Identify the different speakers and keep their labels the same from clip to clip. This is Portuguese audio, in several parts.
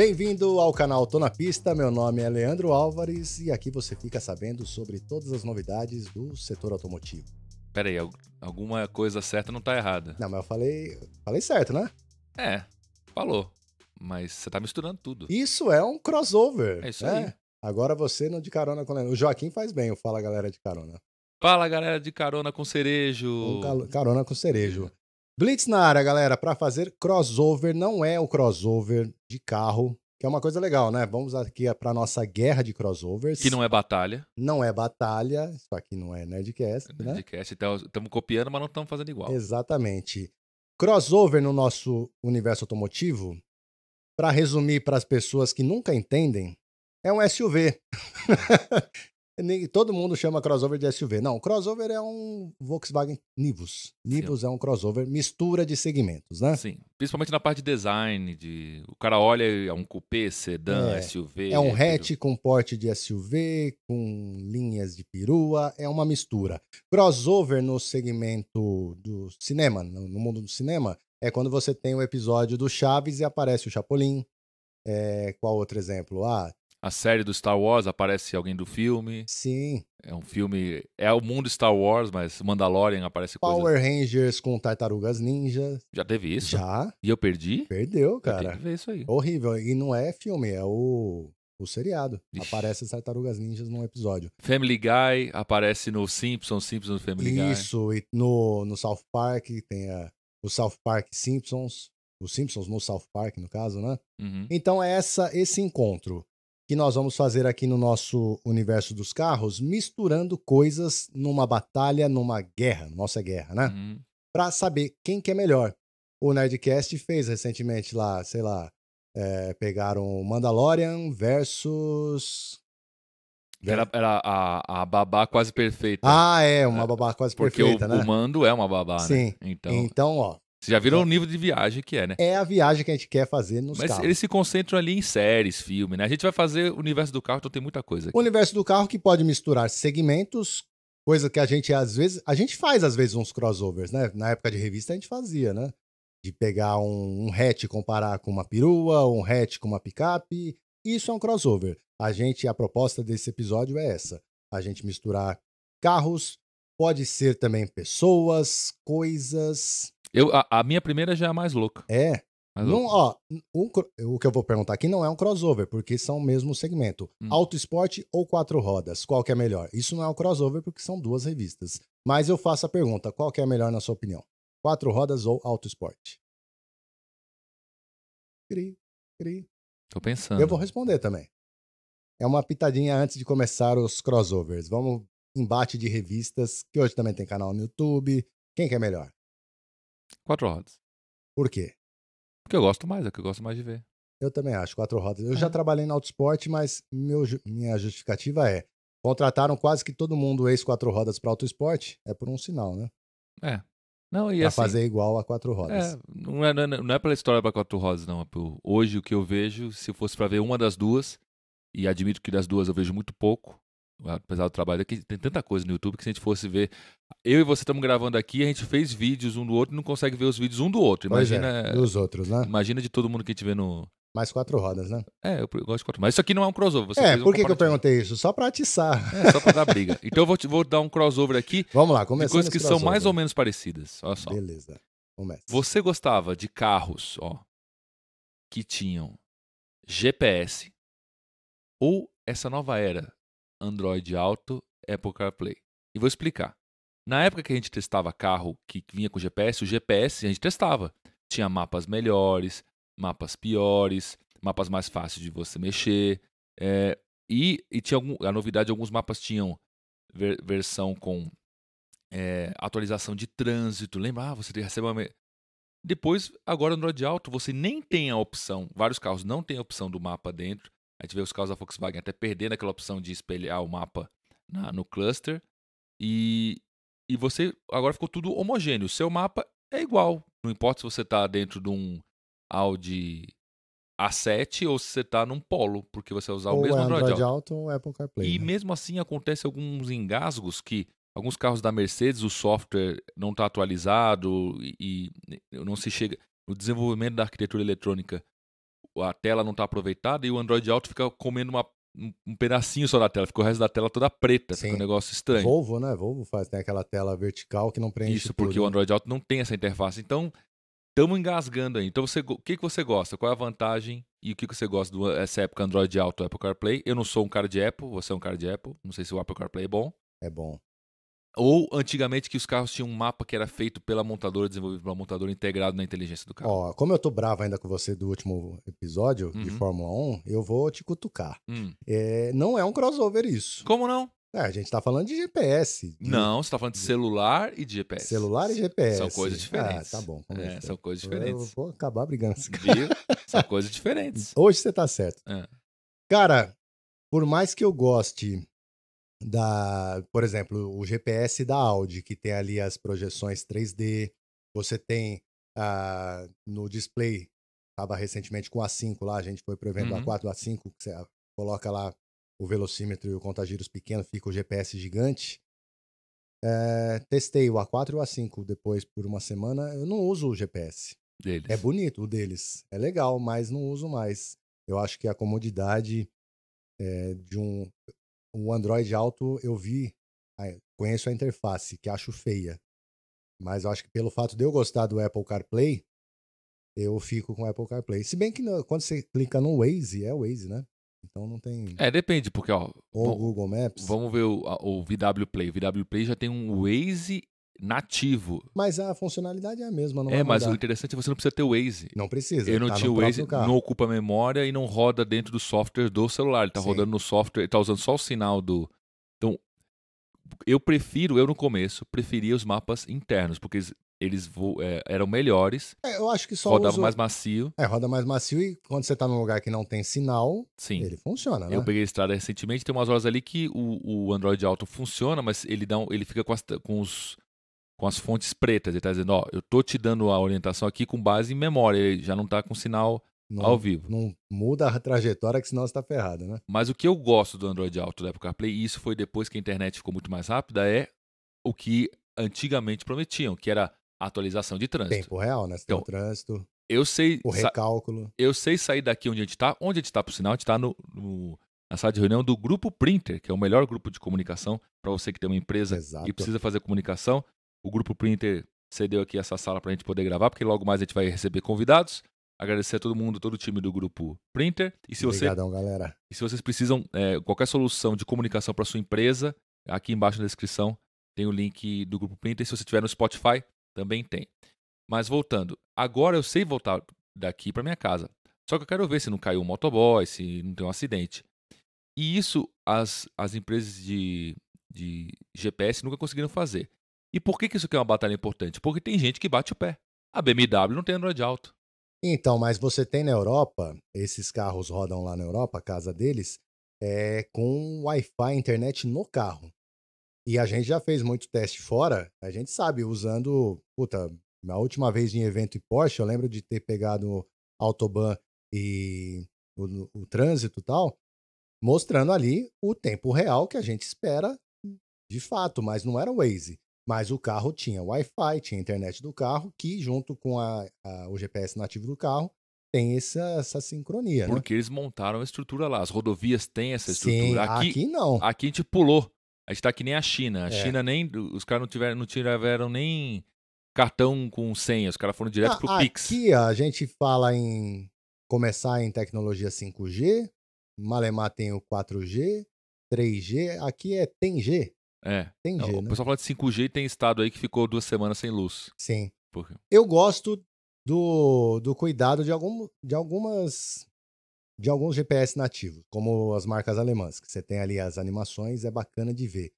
Speaker 1: Bem-vindo ao canal Tô na Pista, meu nome é Leandro Álvares e aqui você fica sabendo sobre todas as novidades do setor automotivo.
Speaker 2: Pera aí, alguma coisa certa não tá errada.
Speaker 1: Não, mas eu falei, falei certo, né?
Speaker 2: É, falou. Mas você tá misturando tudo.
Speaker 1: Isso é um crossover.
Speaker 2: É isso
Speaker 1: né?
Speaker 2: aí.
Speaker 1: Agora você não de carona com o Joaquim faz bem, o Fala Galera de Carona.
Speaker 2: Fala galera de carona com cerejo.
Speaker 1: Um carona com cerejo. Blitz na área, galera, para fazer crossover, não é o crossover de carro, que é uma coisa legal, né? Vamos aqui para nossa guerra de crossovers.
Speaker 2: Que não é batalha.
Speaker 1: Não é batalha, isso aqui não é Nerdcast,
Speaker 2: é
Speaker 1: né?
Speaker 2: Nerdcast, então estamos copiando, mas não estamos fazendo igual.
Speaker 1: Exatamente. Crossover no nosso universo automotivo, para resumir para as pessoas que nunca entendem, é um SUV. Todo mundo chama crossover de SUV. Não, crossover é um Volkswagen Nivus. Nivus Sim. é um crossover, mistura de segmentos, né?
Speaker 2: Sim, principalmente na parte de design, de o cara olha é um coupé, sedã,
Speaker 1: é,
Speaker 2: SUV.
Speaker 1: É um hatch com porte de SUV, com linhas de perua, é uma mistura. Crossover no segmento do cinema, no mundo do cinema, é quando você tem o episódio do Chaves e aparece o Chapolin. É, qual outro exemplo? Ah,
Speaker 2: a série do Star Wars, aparece alguém do filme.
Speaker 1: Sim.
Speaker 2: É um filme. É o mundo Star Wars, mas Mandalorian aparece
Speaker 1: Power
Speaker 2: coisa.
Speaker 1: Rangers com tartarugas ninja.
Speaker 2: Já teve isso?
Speaker 1: Já.
Speaker 2: E eu perdi?
Speaker 1: Perdeu, cara.
Speaker 2: Eu que ver isso aí.
Speaker 1: Horrível. E não é filme, é o. O seriado. Ixi. Aparece as tartarugas ninjas num episódio.
Speaker 2: Family Guy aparece no Simpsons, Simpsons Family Guy.
Speaker 1: Isso, e no, no South Park tem a, o South Park Simpsons. Os Simpsons no South Park, no caso, né?
Speaker 2: Uhum.
Speaker 1: Então é essa, esse encontro que nós vamos fazer aqui no nosso universo dos carros, misturando coisas numa batalha, numa guerra, nossa guerra, né?
Speaker 2: Uhum.
Speaker 1: Para saber quem que é melhor. O Nerdcast fez recentemente lá, sei lá, é, pegaram Mandalorian versus.
Speaker 2: Era, era a, a babá quase perfeita.
Speaker 1: Ah, é, uma babá quase
Speaker 2: Porque
Speaker 1: perfeita,
Speaker 2: o,
Speaker 1: né?
Speaker 2: o mando é uma babá,
Speaker 1: Sim.
Speaker 2: né? Então,
Speaker 1: então ó,
Speaker 2: vocês já viram é. o nível de viagem que é, né?
Speaker 1: É a viagem que a gente quer fazer nos
Speaker 2: Mas
Speaker 1: carros.
Speaker 2: eles se concentram ali em séries, filme, né? A gente vai fazer o universo do carro, então tem muita coisa aqui.
Speaker 1: O universo do carro que pode misturar segmentos, coisa que a gente às vezes. A gente faz às vezes uns crossovers, né? Na época de revista a gente fazia, né? De pegar um, um hatch e comparar com uma perua, um hatch com uma picape. Isso é um crossover. A gente, a proposta desse episódio é essa: a gente misturar carros, pode ser também pessoas, coisas.
Speaker 2: Eu, a, a, minha primeira já é a mais louca.
Speaker 1: É.
Speaker 2: Mais
Speaker 1: não,
Speaker 2: louca.
Speaker 1: ó, um, o que eu vou perguntar aqui não é um crossover, porque são o mesmo segmento.
Speaker 2: Hum.
Speaker 1: Auto esporte ou quatro rodas? Qual que é melhor? Isso não é um crossover porque são duas revistas. Mas eu faço a pergunta: qual que é melhor na sua opinião? Quatro rodas ou auto esporte? Cri, cri.
Speaker 2: Tô pensando.
Speaker 1: Eu vou responder também. É uma pitadinha antes de começar os crossovers. Vamos embate de revistas, que hoje também tem canal no YouTube. Quem que é melhor?
Speaker 2: Quatro rodas.
Speaker 1: Por quê?
Speaker 2: Porque eu gosto mais, é que eu gosto mais de ver.
Speaker 1: Eu também acho, quatro rodas. Eu
Speaker 2: É.
Speaker 1: já trabalhei no autosport, mas meu, minha justificativa é: contrataram quase que todo mundo ex-quatro rodas para autosport, é por um sinal, né?
Speaker 2: É. Não, e
Speaker 1: Pra
Speaker 2: assim.
Speaker 1: fazer igual a quatro rodas.
Speaker 2: É, não é, não, é, não é pela história para quatro rodas, não. É por, hoje o que eu vejo, se fosse para ver uma das duas, e admito que das duas eu vejo muito pouco, apesar do trabalho aqui, tem tanta coisa no YouTube que se a gente fosse ver. Eu e você estamos gravando aqui, a gente fez vídeos um do outro e não consegue ver os vídeos um do outro.
Speaker 1: Pois
Speaker 2: Imagina,
Speaker 1: é, dos outros, né?
Speaker 2: imagina de todo mundo que vê no.
Speaker 1: Mais quatro rodas, né?
Speaker 2: É, eu gosto de quatro. Mas isso aqui não é um crossover.
Speaker 1: É, por que, que eu perguntei isso? Só pra atiçar.
Speaker 2: É, só pra dar briga. Então eu vou, te- vou dar um crossover aqui
Speaker 1: Vamos lá,
Speaker 2: de
Speaker 1: começando
Speaker 2: coisas que
Speaker 1: esse
Speaker 2: são mais
Speaker 1: crossover.
Speaker 2: ou menos parecidas. Olha só.
Speaker 1: Beleza. Começa.
Speaker 2: Você gostava de carros, ó, que tinham GPS ou essa nova era Android Auto, Apple CarPlay? E vou explicar. Na época que a gente testava carro que vinha com GPS, o GPS a gente testava. Tinha mapas melhores, mapas piores, mapas mais fáceis de você mexer. é, e, e tinha algum, a novidade, alguns mapas tinham ver- versão com é, atualização de trânsito. Lembra? Ah, você recebe uma. Depois, agora no Android Auto, você nem tem a opção. Vários carros não tem a opção do mapa dentro. A gente vê os carros da Volkswagen até perdendo aquela opção de espelhar o mapa na- no cluster. E, e você agora ficou tudo homogêneo. O seu mapa é igual. Não importa se você está dentro de um Audi A7 ou se você está num Polo, porque você vai usar o
Speaker 1: ou
Speaker 2: mesmo
Speaker 1: é
Speaker 2: Android,
Speaker 1: Android
Speaker 2: Auto.
Speaker 1: Ou Apple CarPlay.
Speaker 2: E
Speaker 1: né?
Speaker 2: mesmo assim acontece alguns engasgos que alguns carros da Mercedes o software não está atualizado e, e não se chega no desenvolvimento da arquitetura eletrônica. a tela não tá aproveitada e o Android Auto fica comendo uma, um, um pedacinho só da tela, fica o resto da tela toda preta,
Speaker 1: Sim.
Speaker 2: fica um negócio estranho.
Speaker 1: Volvo, né? Volvo faz, tem aquela tela vertical que não preenche
Speaker 2: Isso, porque
Speaker 1: tudo,
Speaker 2: o? Android Auto não tem essa interface. Então, estamos engasgando aí. Então, você, o que, que você gosta? Qual é a vantagem e o que, que você gosta dessa época Android Auto, Apple CarPlay? Eu não sou um cara de Apple, você é um cara de Apple. Não sei se o Apple CarPlay é bom.
Speaker 1: É bom.
Speaker 2: Ou antigamente que os carros tinham um mapa que era feito pela montadora, desenvolvido pela montadora, integrado na inteligência do carro.
Speaker 1: Ó, como eu tô bravo ainda com você do último episódio de
Speaker 2: Uhum.
Speaker 1: Fórmula 1, eu vou te cutucar.
Speaker 2: Hum.
Speaker 1: É, não é um crossover isso.
Speaker 2: Como não?
Speaker 1: É, a gente tá falando de GPS. de
Speaker 2: Não, você tá falando de celular e de GPS.
Speaker 1: Celular e GPS.
Speaker 2: São coisas diferentes.
Speaker 1: Ah, tá bom.
Speaker 2: É,
Speaker 1: é
Speaker 2: são coisas
Speaker 1: Eu
Speaker 2: diferentes.
Speaker 1: vou acabar brigando. com esse cara.
Speaker 2: São coisas diferentes.
Speaker 1: Hoje você tá certo.
Speaker 2: É.
Speaker 1: Cara, por mais que eu goste da, por exemplo, o GPS da Audi, que tem ali as projeções 3D, você tem ah, no display, estava recentemente com o A5 lá, a gente foi prevendo o
Speaker 2: Uhum.
Speaker 1: A4, o A5, que você coloca lá o velocímetro e o contagiros pequeno, fica o GPS gigante. É, testei o A4 e o A5 depois por uma semana. Eu não uso o GPS.
Speaker 2: Deles.
Speaker 1: É bonito o deles. É legal, mas não uso mais. Eu acho que a comodidade é, de um, um Android alto, eu vi, ah, conheço a interface, que acho feia. Mas eu acho que pelo fato de eu gostar do Apple CarPlay, eu fico com o Apple CarPlay. Se bem que no- quando você clica no Waze, é o Waze, né? Então não tem.
Speaker 2: É, depende, porque, ó,
Speaker 1: Ou o Google Maps.
Speaker 2: vamos ver o, o VW Play. O VW Play já tem um Waze nativo.
Speaker 1: Mas a funcionalidade é a mesma, não
Speaker 2: é, mas o
Speaker 1: mudar.
Speaker 2: interessante é que você não precisa ter o Waze.
Speaker 1: Não precisa.
Speaker 2: Eu não
Speaker 1: tá
Speaker 2: tinha o Waze,
Speaker 1: carro.
Speaker 2: não ocupa memória e não roda dentro do software do celular. Ele tá
Speaker 1: Sim.
Speaker 2: rodando no software, ele tá usando só o sinal do. Então, eu prefiro, eu no começo, preferia os mapas internos, porque eles, eles vo- é, eram melhores,
Speaker 1: É, eu acho que só
Speaker 2: rodavam
Speaker 1: uso...
Speaker 2: mais macio.
Speaker 1: É, roda mais macio e quando você tá num lugar que não tem sinal,
Speaker 2: Sim.
Speaker 1: ele funciona, né?
Speaker 2: Eu peguei a estrada recentemente, tem umas horas ali que o, o Android Auto funciona, mas ele, dá um- ele fica com as, com, os, com as fontes pretas. Ele tá dizendo, ó, eu tô te dando a orientação aqui com base em memória, ele já não tá com sinal
Speaker 1: Não,
Speaker 2: ao vivo.
Speaker 1: não muda a trajetória, que senão você tá ferrado, né?
Speaker 2: Mas o que eu gosto do Android Auto da Apple CarPlay, e isso foi depois que a internet ficou muito mais rápida, é o que antigamente prometiam, que era atualização de trânsito.
Speaker 1: Tempo real, né? Você tem
Speaker 2: Então,
Speaker 1: o trânsito,
Speaker 2: Eu sei,
Speaker 1: o recálculo.
Speaker 2: eu sei sair daqui onde a gente está. Onde a gente está, por sinal, a gente está no, no- na sala de reunião do Grupo Printer, que é o melhor grupo de comunicação para você que tem uma empresa
Speaker 1: Exato.
Speaker 2: e precisa fazer comunicação. O Grupo Printer cedeu aqui essa sala para a gente poder gravar, porque logo mais a gente vai receber convidados. Agradecer a todo mundo, todo o time do Grupo Printer. E se, você,
Speaker 1: Obrigadão, galera.
Speaker 2: e se vocês precisam é, qualquer solução de comunicação para sua empresa, aqui embaixo na descrição tem o link do Grupo Printer. Se você estiver no Spotify, também tem. Mas voltando, agora eu sei voltar daqui para minha casa. Só que eu quero ver se não caiu um motoboy, se não tem um acidente. E isso as, as empresas de, de GPS nunca conseguiram fazer. E por que, que isso aqui é uma batalha importante? Porque tem gente que bate o pé. A BMW não tem Android Auto.
Speaker 1: Então, mas você tem na Europa, esses carros rodam lá na Europa, a casa deles, é com Wi-Fi, internet no carro. E a gente já fez muito teste fora, a gente sabe, usando. Puta, na última vez em evento em Porsche, eu lembro de ter pegado Autobahn e o, o trânsito e tal, mostrando ali o tempo real que a gente espera de fato, mas não era o Waze. Mas o carro tinha Wi-Fi, tinha internet do carro, que junto com a, a- o GPS nativo do carro tem essa, essa sincronia, né?
Speaker 2: Porque eles montaram a estrutura lá. As rodovias têm essa
Speaker 1: Sim,
Speaker 2: estrutura.
Speaker 1: aqui,
Speaker 2: aqui,
Speaker 1: não.
Speaker 2: Aqui a gente pulou. A gente tá que nem a China. A
Speaker 1: É.
Speaker 2: China nem. Os caras não tiveram, não tiveram nem cartão com senha. Os caras foram direto
Speaker 1: Ah,
Speaker 2: pro Pix.
Speaker 1: Aqui a gente fala em começar em tecnologia 5G, Malemar tem o 4G, 3G, aqui é tem G,
Speaker 2: É.
Speaker 1: tem G,
Speaker 2: o
Speaker 1: né?
Speaker 2: pessoal fala de 5G e tem estado aí que ficou duas semanas sem luz.
Speaker 1: Sim.
Speaker 2: Por-
Speaker 1: Eu gosto do, do cuidado de, algum, de algumas de alguns GPS nativos, como as marcas alemãs, que você tem ali as animações, é bacana de ver.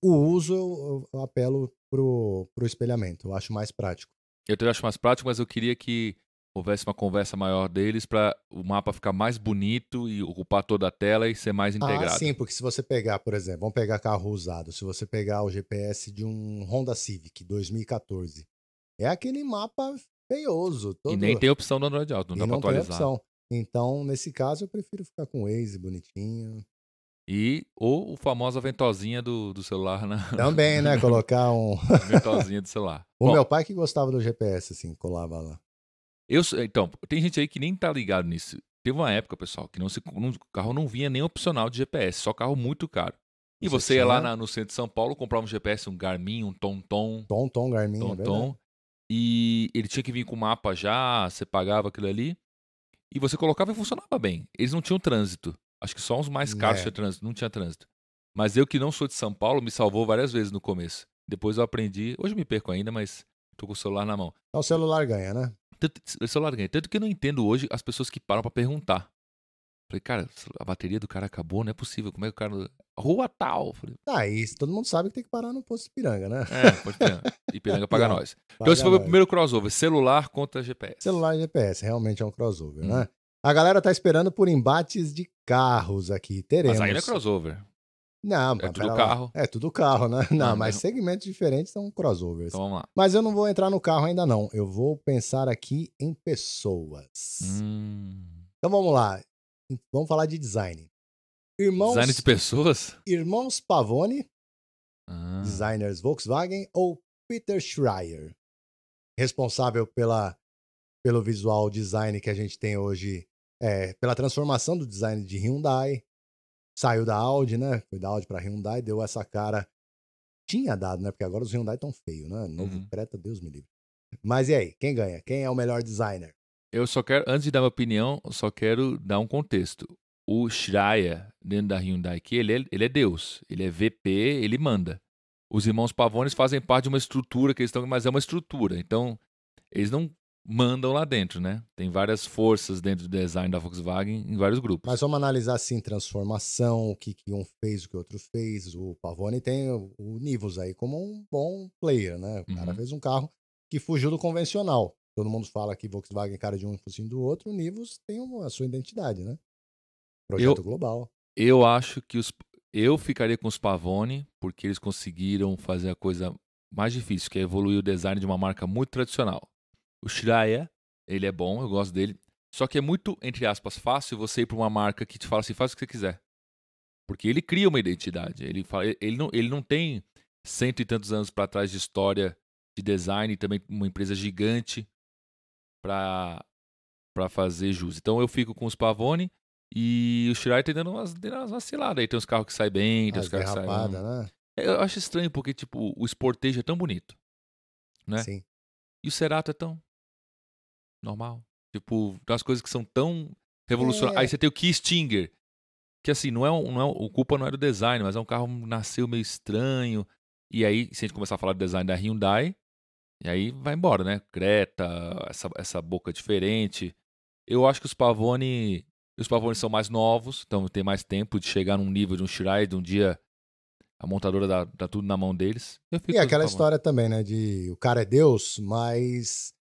Speaker 1: O uso eu, eu apelo pro, pro espelhamento, eu acho mais prático.
Speaker 2: Eu também acho mais prático, mas eu queria que houvesse uma conversa maior deles para o mapa ficar mais bonito e ocupar toda a tela e ser mais integrado.
Speaker 1: Ah, sim, porque se você pegar, por exemplo, vamos pegar carro usado, se você pegar o GPS de um Honda Civic 2014, é aquele mapa feioso. Todo...
Speaker 2: E nem tem opção do Android Auto, não
Speaker 1: e
Speaker 2: dá para
Speaker 1: não tem
Speaker 2: atualizar.
Speaker 1: opção. Então, nesse caso, eu prefiro ficar com o Waze bonitinho.
Speaker 2: E ou o famosa ventosinha do, do celular na
Speaker 1: Também, né? Colocar um.
Speaker 2: ventosinha do celular.
Speaker 1: O
Speaker 2: Bom,
Speaker 1: meu pai que gostava do GPS, assim, colava lá.
Speaker 2: Eu, então, tem gente aí que nem tá ligado nisso. Teve uma época, pessoal, que não se, não- o carro não vinha nem opcional de GPS, só carro muito caro. E
Speaker 1: Você
Speaker 2: você, ia lá
Speaker 1: tinha?
Speaker 2: na- no centro de São Paulo, comprava um GPS, um Garmin, um TomTom,
Speaker 1: Tom, Tom, Garmin, é verdade.
Speaker 2: TomTom, e ele tinha que vir com o mapa já, você pagava aquilo ali, e você colocava e funcionava bem. Eles não tinham trânsito. Acho que só os mais caros
Speaker 1: É.
Speaker 2: tinham trânsito, não tinha trânsito. Mas eu que não sou de São Paulo, me salvou várias vezes no começo. Depois eu aprendi, hoje eu me perco ainda, mas tô com o celular na mão.
Speaker 1: Então o celular ganha, né?
Speaker 2: Tanto, o celular ganha. Tanto que eu não entendo hoje as pessoas que param pra perguntar. Falei, cara, a bateria do cara acabou, não é possível. Como é que o cara. Rua tal. Falei,
Speaker 1: Ah, isso todo mundo sabe que tem que parar no posto de piranga, né?
Speaker 2: é, pode ter. Ipiranga paga nós. Então
Speaker 1: Paga
Speaker 2: esse foi o meu primeiro crossover: celular contra GPS.
Speaker 1: Celular e GPS, realmente é um crossover,
Speaker 2: Hum.
Speaker 1: né? A galera tá esperando por embates de carros aqui. Teremos.
Speaker 2: Mas aí não é crossover.
Speaker 1: Não,
Speaker 2: É tudo
Speaker 1: pera lá.
Speaker 2: carro.
Speaker 1: É tudo carro, né? Não,
Speaker 2: Não,
Speaker 1: mas
Speaker 2: não.
Speaker 1: segmentos diferentes são crossovers.
Speaker 2: Então vamos lá.
Speaker 1: Mas eu não vou entrar no carro ainda não. Eu vou pensar aqui em pessoas.
Speaker 2: Hum.
Speaker 1: Então vamos lá. Vamos falar de design. Irmãos,
Speaker 2: Design de pessoas?
Speaker 1: irmãos Pavone,
Speaker 2: Ah.
Speaker 1: designers Volkswagen, ou Peter Schreier, responsável pela, pelo visual design que a gente tem hoje, é, pela transformação do design de Hyundai. Saiu da Audi, né? Foi da Audi para Hyundai, deu essa cara. Tinha dado, né? Porque agora os Hyundai estão feios, né? Novo
Speaker 2: Uhum.
Speaker 1: Creta, Deus me livre. Mas e aí? Quem ganha? Quem é o melhor designer?
Speaker 2: Eu só quero, antes de dar minha opinião, só quero dar um contexto. O Schreier, dentro da Hyundai aqui, ele é, ele é Deus. Ele é VP, ele manda. Os irmãos Pavones fazem parte de uma estrutura que eles estão, mas é uma estrutura. Então, eles não mandam lá dentro, né? Tem várias forças dentro do design da Volkswagen em vários grupos.
Speaker 1: Mas vamos analisar assim, transformação, o que, que um fez, o que o outro fez. O Pavone tem o, o Nivus aí como um bom player, né? O cara
Speaker 2: Uhum.
Speaker 1: fez um carro que fugiu do convencional. Todo mundo fala que Volkswagen é cara de um e focinho do outro, o Nivus tem uma- a sua identidade, né? Projeto
Speaker 2: Eu-
Speaker 1: global.
Speaker 2: Eu acho que os. Eu ficaria com os Pavone, porque eles conseguiram fazer a coisa mais difícil, que é evoluir o design de uma marca muito tradicional. O Schreier, ele é bom, eu gosto dele. Só que é muito, entre aspas, fácil você ir para uma marca que te fala assim, faz o que você quiser. Porque ele cria uma identidade. Ele, fala, ele, não, ele não tem cento e tantos anos para trás de história de design também uma empresa gigante para para fazer jus. Então eu fico com os Pavone e o Schreier tá dando umas, dando umas vaciladas. Aí tem uns carros que saem bem, tem
Speaker 1: As
Speaker 2: uns carros que saem...
Speaker 1: né?
Speaker 2: Eu acho estranho porque, tipo, o Sportage é tão bonito. Né?
Speaker 1: Sim.
Speaker 2: E o Cerato é tão normal. Tipo, umas coisas que são tão revolucionárias.
Speaker 1: É.
Speaker 2: Aí você tem o Key Stinger, que assim, não é, um, não é um- o culpa não é do design, mas é um carro que nasceu meio estranho. E aí, se a gente começar a falar do design da Hyundai, e aí vai embora, né? Creta, essa, essa boca diferente. Eu acho que os Pavone, os Pavone são mais novos, então tem mais tempo de chegar num nível de um Shirai, de um dia a montadora dá, dá tudo na mão deles.
Speaker 1: E aquela história também, né? De o cara é Deus, mas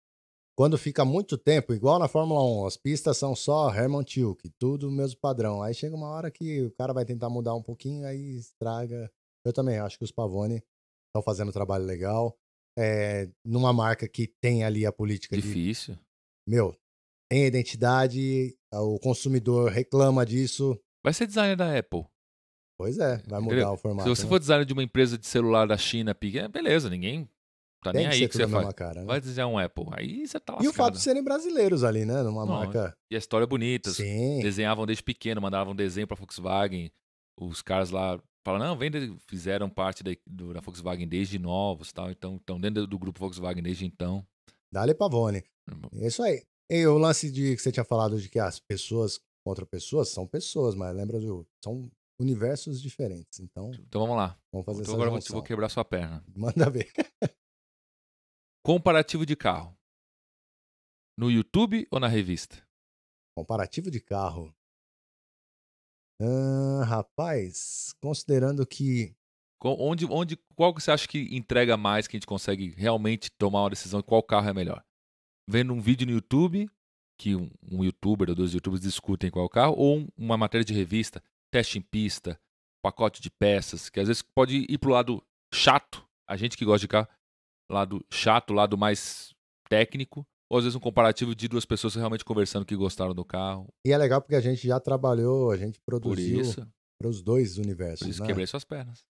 Speaker 1: quando fica muito tempo, igual na Fórmula 1, as pistas são só Herman Tilke, tudo o mesmo padrão. Aí chega uma hora que o cara vai tentar mudar um pouquinho, aí estraga. Eu também acho que os Pavone estão fazendo um trabalho legal. É, numa marca que tem ali a política de,
Speaker 2: Difícil.
Speaker 1: meu, tem identidade, o consumidor reclama disso.
Speaker 2: Vai ser designer da Apple.
Speaker 1: Pois é, vai mudar
Speaker 2: Entendeu?
Speaker 1: o formato.
Speaker 2: Se você
Speaker 1: né?
Speaker 2: for designer de uma empresa de celular da China, pequena, beleza, ninguém tá
Speaker 1: tem
Speaker 2: nem
Speaker 1: que
Speaker 2: aí
Speaker 1: ser
Speaker 2: que você faz.
Speaker 1: cara, né?
Speaker 2: Vai desenhar um Apple. Aí você tá lascado.
Speaker 1: E o fato de serem brasileiros ali, né? Numa
Speaker 2: Não,
Speaker 1: marca.
Speaker 2: E a história é bonita.
Speaker 1: Sim.
Speaker 2: Desenhavam desde pequeno, mandavam desenho pra Volkswagen. Os caras lá falaram, não, vem, fizeram parte da, do- da Volkswagen desde novos tal. Então, estão dentro do grupo Volkswagen desde então.
Speaker 1: Dale Pavone. É isso aí. E o lance de que você tinha falado de que as pessoas contra pessoas são pessoas, mas lembra, viu? São universos diferentes. Então,
Speaker 2: Então vamos lá.
Speaker 1: vamos fazer
Speaker 2: Então
Speaker 1: essa
Speaker 2: agora eu vou quebrar sua perna.
Speaker 1: Manda ver.
Speaker 2: Comparativo de carro. No YouTube ou na revista?
Speaker 1: Comparativo de carro. Ah, rapaz, considerando que
Speaker 2: Onde, onde, qual que você acha que entrega mais, que a gente consegue realmente tomar uma decisão de qual carro é melhor? Vendo um vídeo no YouTube, que um, um youtuber ou dois youtubers discutem qual carro, ou um- uma matéria de revista, teste em pista, pacote de peças, que às vezes pode ir pro lado chato, a gente que gosta de carro, lado chato, lado mais técnico, ou às vezes um comparativo de duas pessoas realmente conversando que gostaram do carro.
Speaker 1: E é legal porque a gente já trabalhou, a gente
Speaker 2: Por
Speaker 1: produziu
Speaker 2: isso,
Speaker 1: para os dois
Speaker 2: por
Speaker 1: universos.
Speaker 2: isso
Speaker 1: né?
Speaker 2: quebrei suas pernas.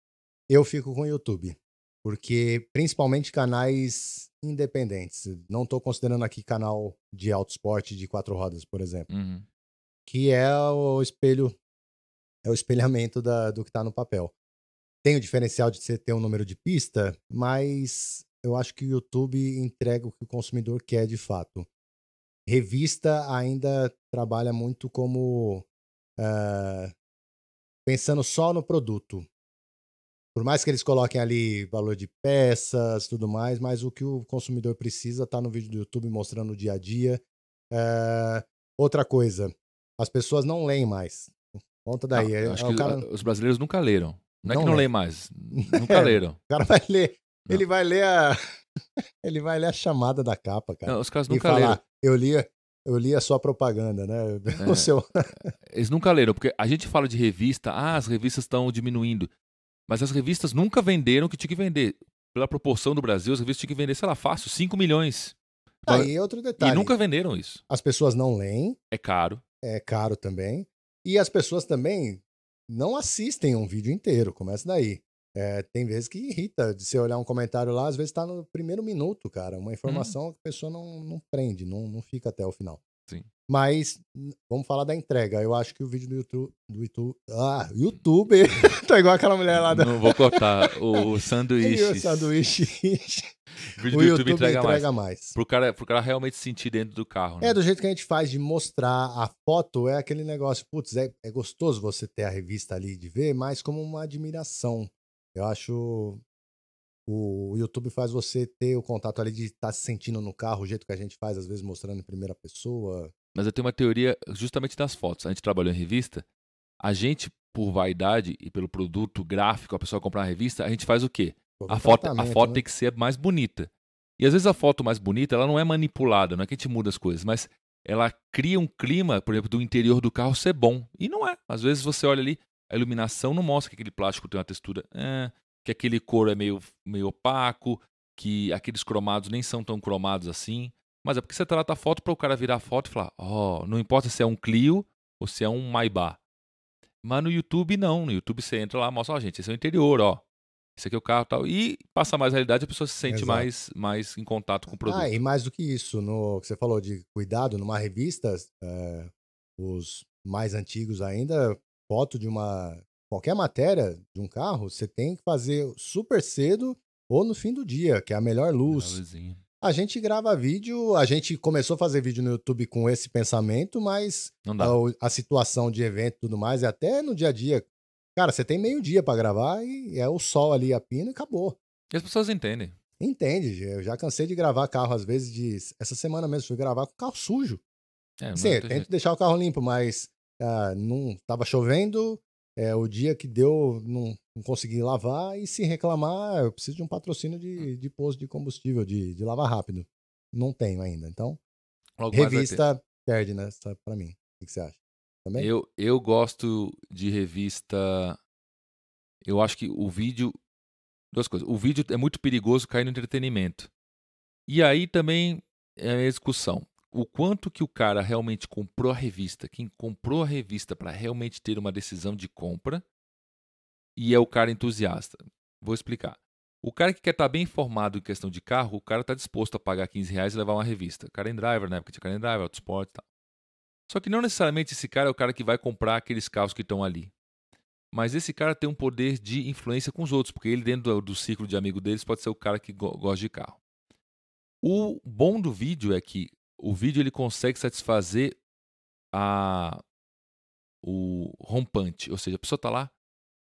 Speaker 1: Eu fico com o YouTube. Porque, principalmente canais independentes. Não estou considerando aqui canal de alto esporte de quatro rodas, por exemplo.
Speaker 2: Uhum.
Speaker 1: Que é o espelho, é o espelhamento da, do que está no papel. Tem o diferencial de você ter um número de pista, mas eu acho que o YouTube entrega o que o consumidor quer de fato. Revista ainda trabalha muito como uh, pensando só no produto. Por mais que eles coloquem ali valor de peças, tudo mais, mas o que o consumidor precisa está no vídeo do YouTube mostrando o dia a dia. É... Outra coisa, as pessoas não leem mais. Conta daí.
Speaker 2: Não,
Speaker 1: é,
Speaker 2: acho
Speaker 1: é,
Speaker 2: que
Speaker 1: cara...
Speaker 2: os brasileiros nunca leram. Não é
Speaker 1: Não
Speaker 2: que não leem mais. Nunca leram.
Speaker 1: O cara vai ler.
Speaker 2: Não.
Speaker 1: Ele vai ler a. ele vai ler a chamada da capa, cara.
Speaker 2: Não, os caras
Speaker 1: e
Speaker 2: nunca
Speaker 1: falar,
Speaker 2: leram.
Speaker 1: eu li, eu li a sua propaganda, né?
Speaker 2: É.
Speaker 1: O seu.
Speaker 2: Eles nunca leram, porque a gente fala de revista, ah, as revistas estão diminuindo. Mas as revistas nunca venderam o que tinha que vender. Pela proporção do Brasil, as revistas tinham que vender, sei lá, fácil, 5 milhões.
Speaker 1: Aí outro detalhe.
Speaker 2: E nunca venderam isso.
Speaker 1: As pessoas não leem,
Speaker 2: É caro.
Speaker 1: é caro também. E as pessoas também não assistem um vídeo inteiro, começa daí. É, tem vezes que irrita de você olhar um comentário lá, às vezes tá no primeiro minuto, cara. Uma informação que a pessoa não, não prende, não, não fica até o final.
Speaker 2: Sim.
Speaker 1: Mas vamos falar da entrega. Eu acho que o vídeo do YouTube. Do YouTube ah, YouTube! tá igual aquela mulher lá da.
Speaker 2: Não vou cortar o, o sanduíche.
Speaker 1: o sanduíche.
Speaker 2: O vídeo do
Speaker 1: YouTube,
Speaker 2: YouTube entrega,
Speaker 1: entrega,
Speaker 2: mais.
Speaker 1: mais.
Speaker 2: Pro cara, pro cara realmente sentir dentro do carro. Né?
Speaker 1: É, do jeito que a gente faz de mostrar a foto, é aquele negócio, putz, é, é gostoso você ter a revista ali de ver, mas como uma admiração. Eu acho. O, YouTube faz você ter o contato ali de estar se sentindo no carro, o jeito que a gente faz, às vezes mostrando em primeira pessoa.
Speaker 2: Mas eu tenho uma teoria justamente das fotos. A gente trabalhou em revista. A gente, por vaidade e pelo produto gráfico, a pessoa comprar uma revista, a gente faz o quê?
Speaker 1: Pô,
Speaker 2: A foto, a foto
Speaker 1: né?
Speaker 2: tem que ser mais bonita. E às vezes a foto mais bonita, ela não é manipulada, não é que a gente muda as coisas, mas ela cria um clima, por exemplo, do interior do carro ser bom. E não é. Às vezes você olha ali, a iluminação não mostra que aquele plástico tem uma textura, é, que aquele couro é meio, meio opaco, que aqueles cromados nem são tão cromados assim. Mas é porque você trata a foto para o cara virar a foto e falar, ó, não importa se é um Clio ou se é um Maybach. Mas no YouTube não, no YouTube você entra lá, mostra, ó, gente, esse é o interior, ó. Esse aqui é o carro e tal. E passa mais realidade, a pessoa se sente
Speaker 1: Exato.
Speaker 2: mais, mais em contato com o produto.
Speaker 1: Ah, e mais do que isso, no que você falou de cuidado, numa revista, é, os mais antigos ainda, foto de uma. qualquer matéria de um carro, você tem que fazer super cedo ou no fim do dia, que é a melhor luz.
Speaker 2: Luzinha.
Speaker 1: A gente grava vídeo, a gente começou a fazer vídeo no YouTube com esse pensamento, mas
Speaker 2: Não dá.
Speaker 1: a, a situação de evento e tudo mais, é até no dia a dia. Cara, você tem meio dia pra gravar e é o sol ali, a pina e acabou.
Speaker 2: E as pessoas entendem.
Speaker 1: Entende? Eu já cansei de gravar carro, às vezes, de. Essa semana mesmo, fui gravar com carro sujo.
Speaker 2: É,
Speaker 1: Sim, tento
Speaker 2: jeito.
Speaker 1: deixar o carro limpo, mas ah, não tava chovendo, é, o dia que deu, não, não consegui lavar, e se reclamar, eu preciso de um patrocínio de, de posto de combustível, de, de lavar rápido. Não tenho ainda. Então,
Speaker 2: Logo
Speaker 1: revista perde nessa pra mim. O que que você acha? Também?
Speaker 2: Eu, eu gosto de revista. Eu acho que o vídeo. Duas coisas. O vídeo é muito perigoso cair no entretenimento. E aí também é a discussão. O quanto que o cara realmente comprou a revista, quem comprou a revista para realmente ter uma decisão de compra, e é o cara entusiasta. Vou explicar. O cara que quer estar bem informado em questão de carro, o cara está disposto a pagar 15 reais e levar uma revista. Karen Driver, na época tinha Karen Driver, Autosport e tal. Só que não necessariamente esse cara é o cara que vai comprar aqueles carros que estão ali. Mas esse cara tem um poder de influência com os outros, porque ele, dentro do, do ciclo de amigo deles, pode ser o cara que go- gosta de carro. O bom do vídeo é que o vídeo ele consegue satisfazer a, o rompante. Ou seja, a pessoa tá lá,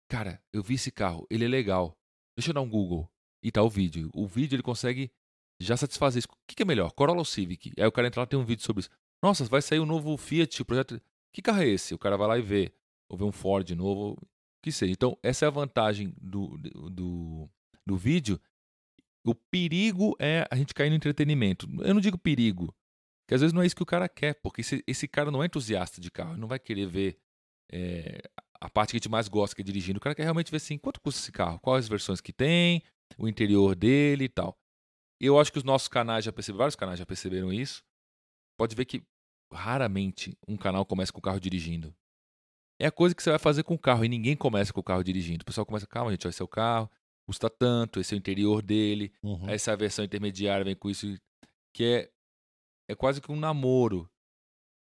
Speaker 2: cara, eu vi esse carro, ele é legal. Deixa eu dar um Google. E tá o vídeo. O vídeo ele consegue já satisfazer isso. O que, que é melhor? Corolla ou Civic? Aí o cara entra lá tem um vídeo sobre isso. Nossa, vai sair o novo Fiat, o projeto. Que carro é esse? O cara vai lá e vê. Ou vê um Ford novo, o que seja. Então, essa é a vantagem do, do, do vídeo. O perigo é a gente cair no entretenimento. Eu não digo perigo, que às vezes não é isso que o cara quer, porque esse, esse cara não é entusiasta de carro, ele não vai querer ver é, a parte que a gente mais gosta, que é dirigindo. O cara quer realmente ver assim, quanto custa esse carro, quais as versões que tem, o interior dele e tal. Eu acho que os nossos canais já perceberam, vários canais já perceberam isso. Pode ver que raramente um canal começa com o carro dirigindo. É a coisa que você vai fazer com o carro e ninguém começa com o carro dirigindo. O pessoal começa, calma, gente, vai ser o carro. custa tanto, esse é o interior dele,
Speaker 1: Uhum.
Speaker 2: essa versão intermediária vem com isso, que é, é quase que um namoro.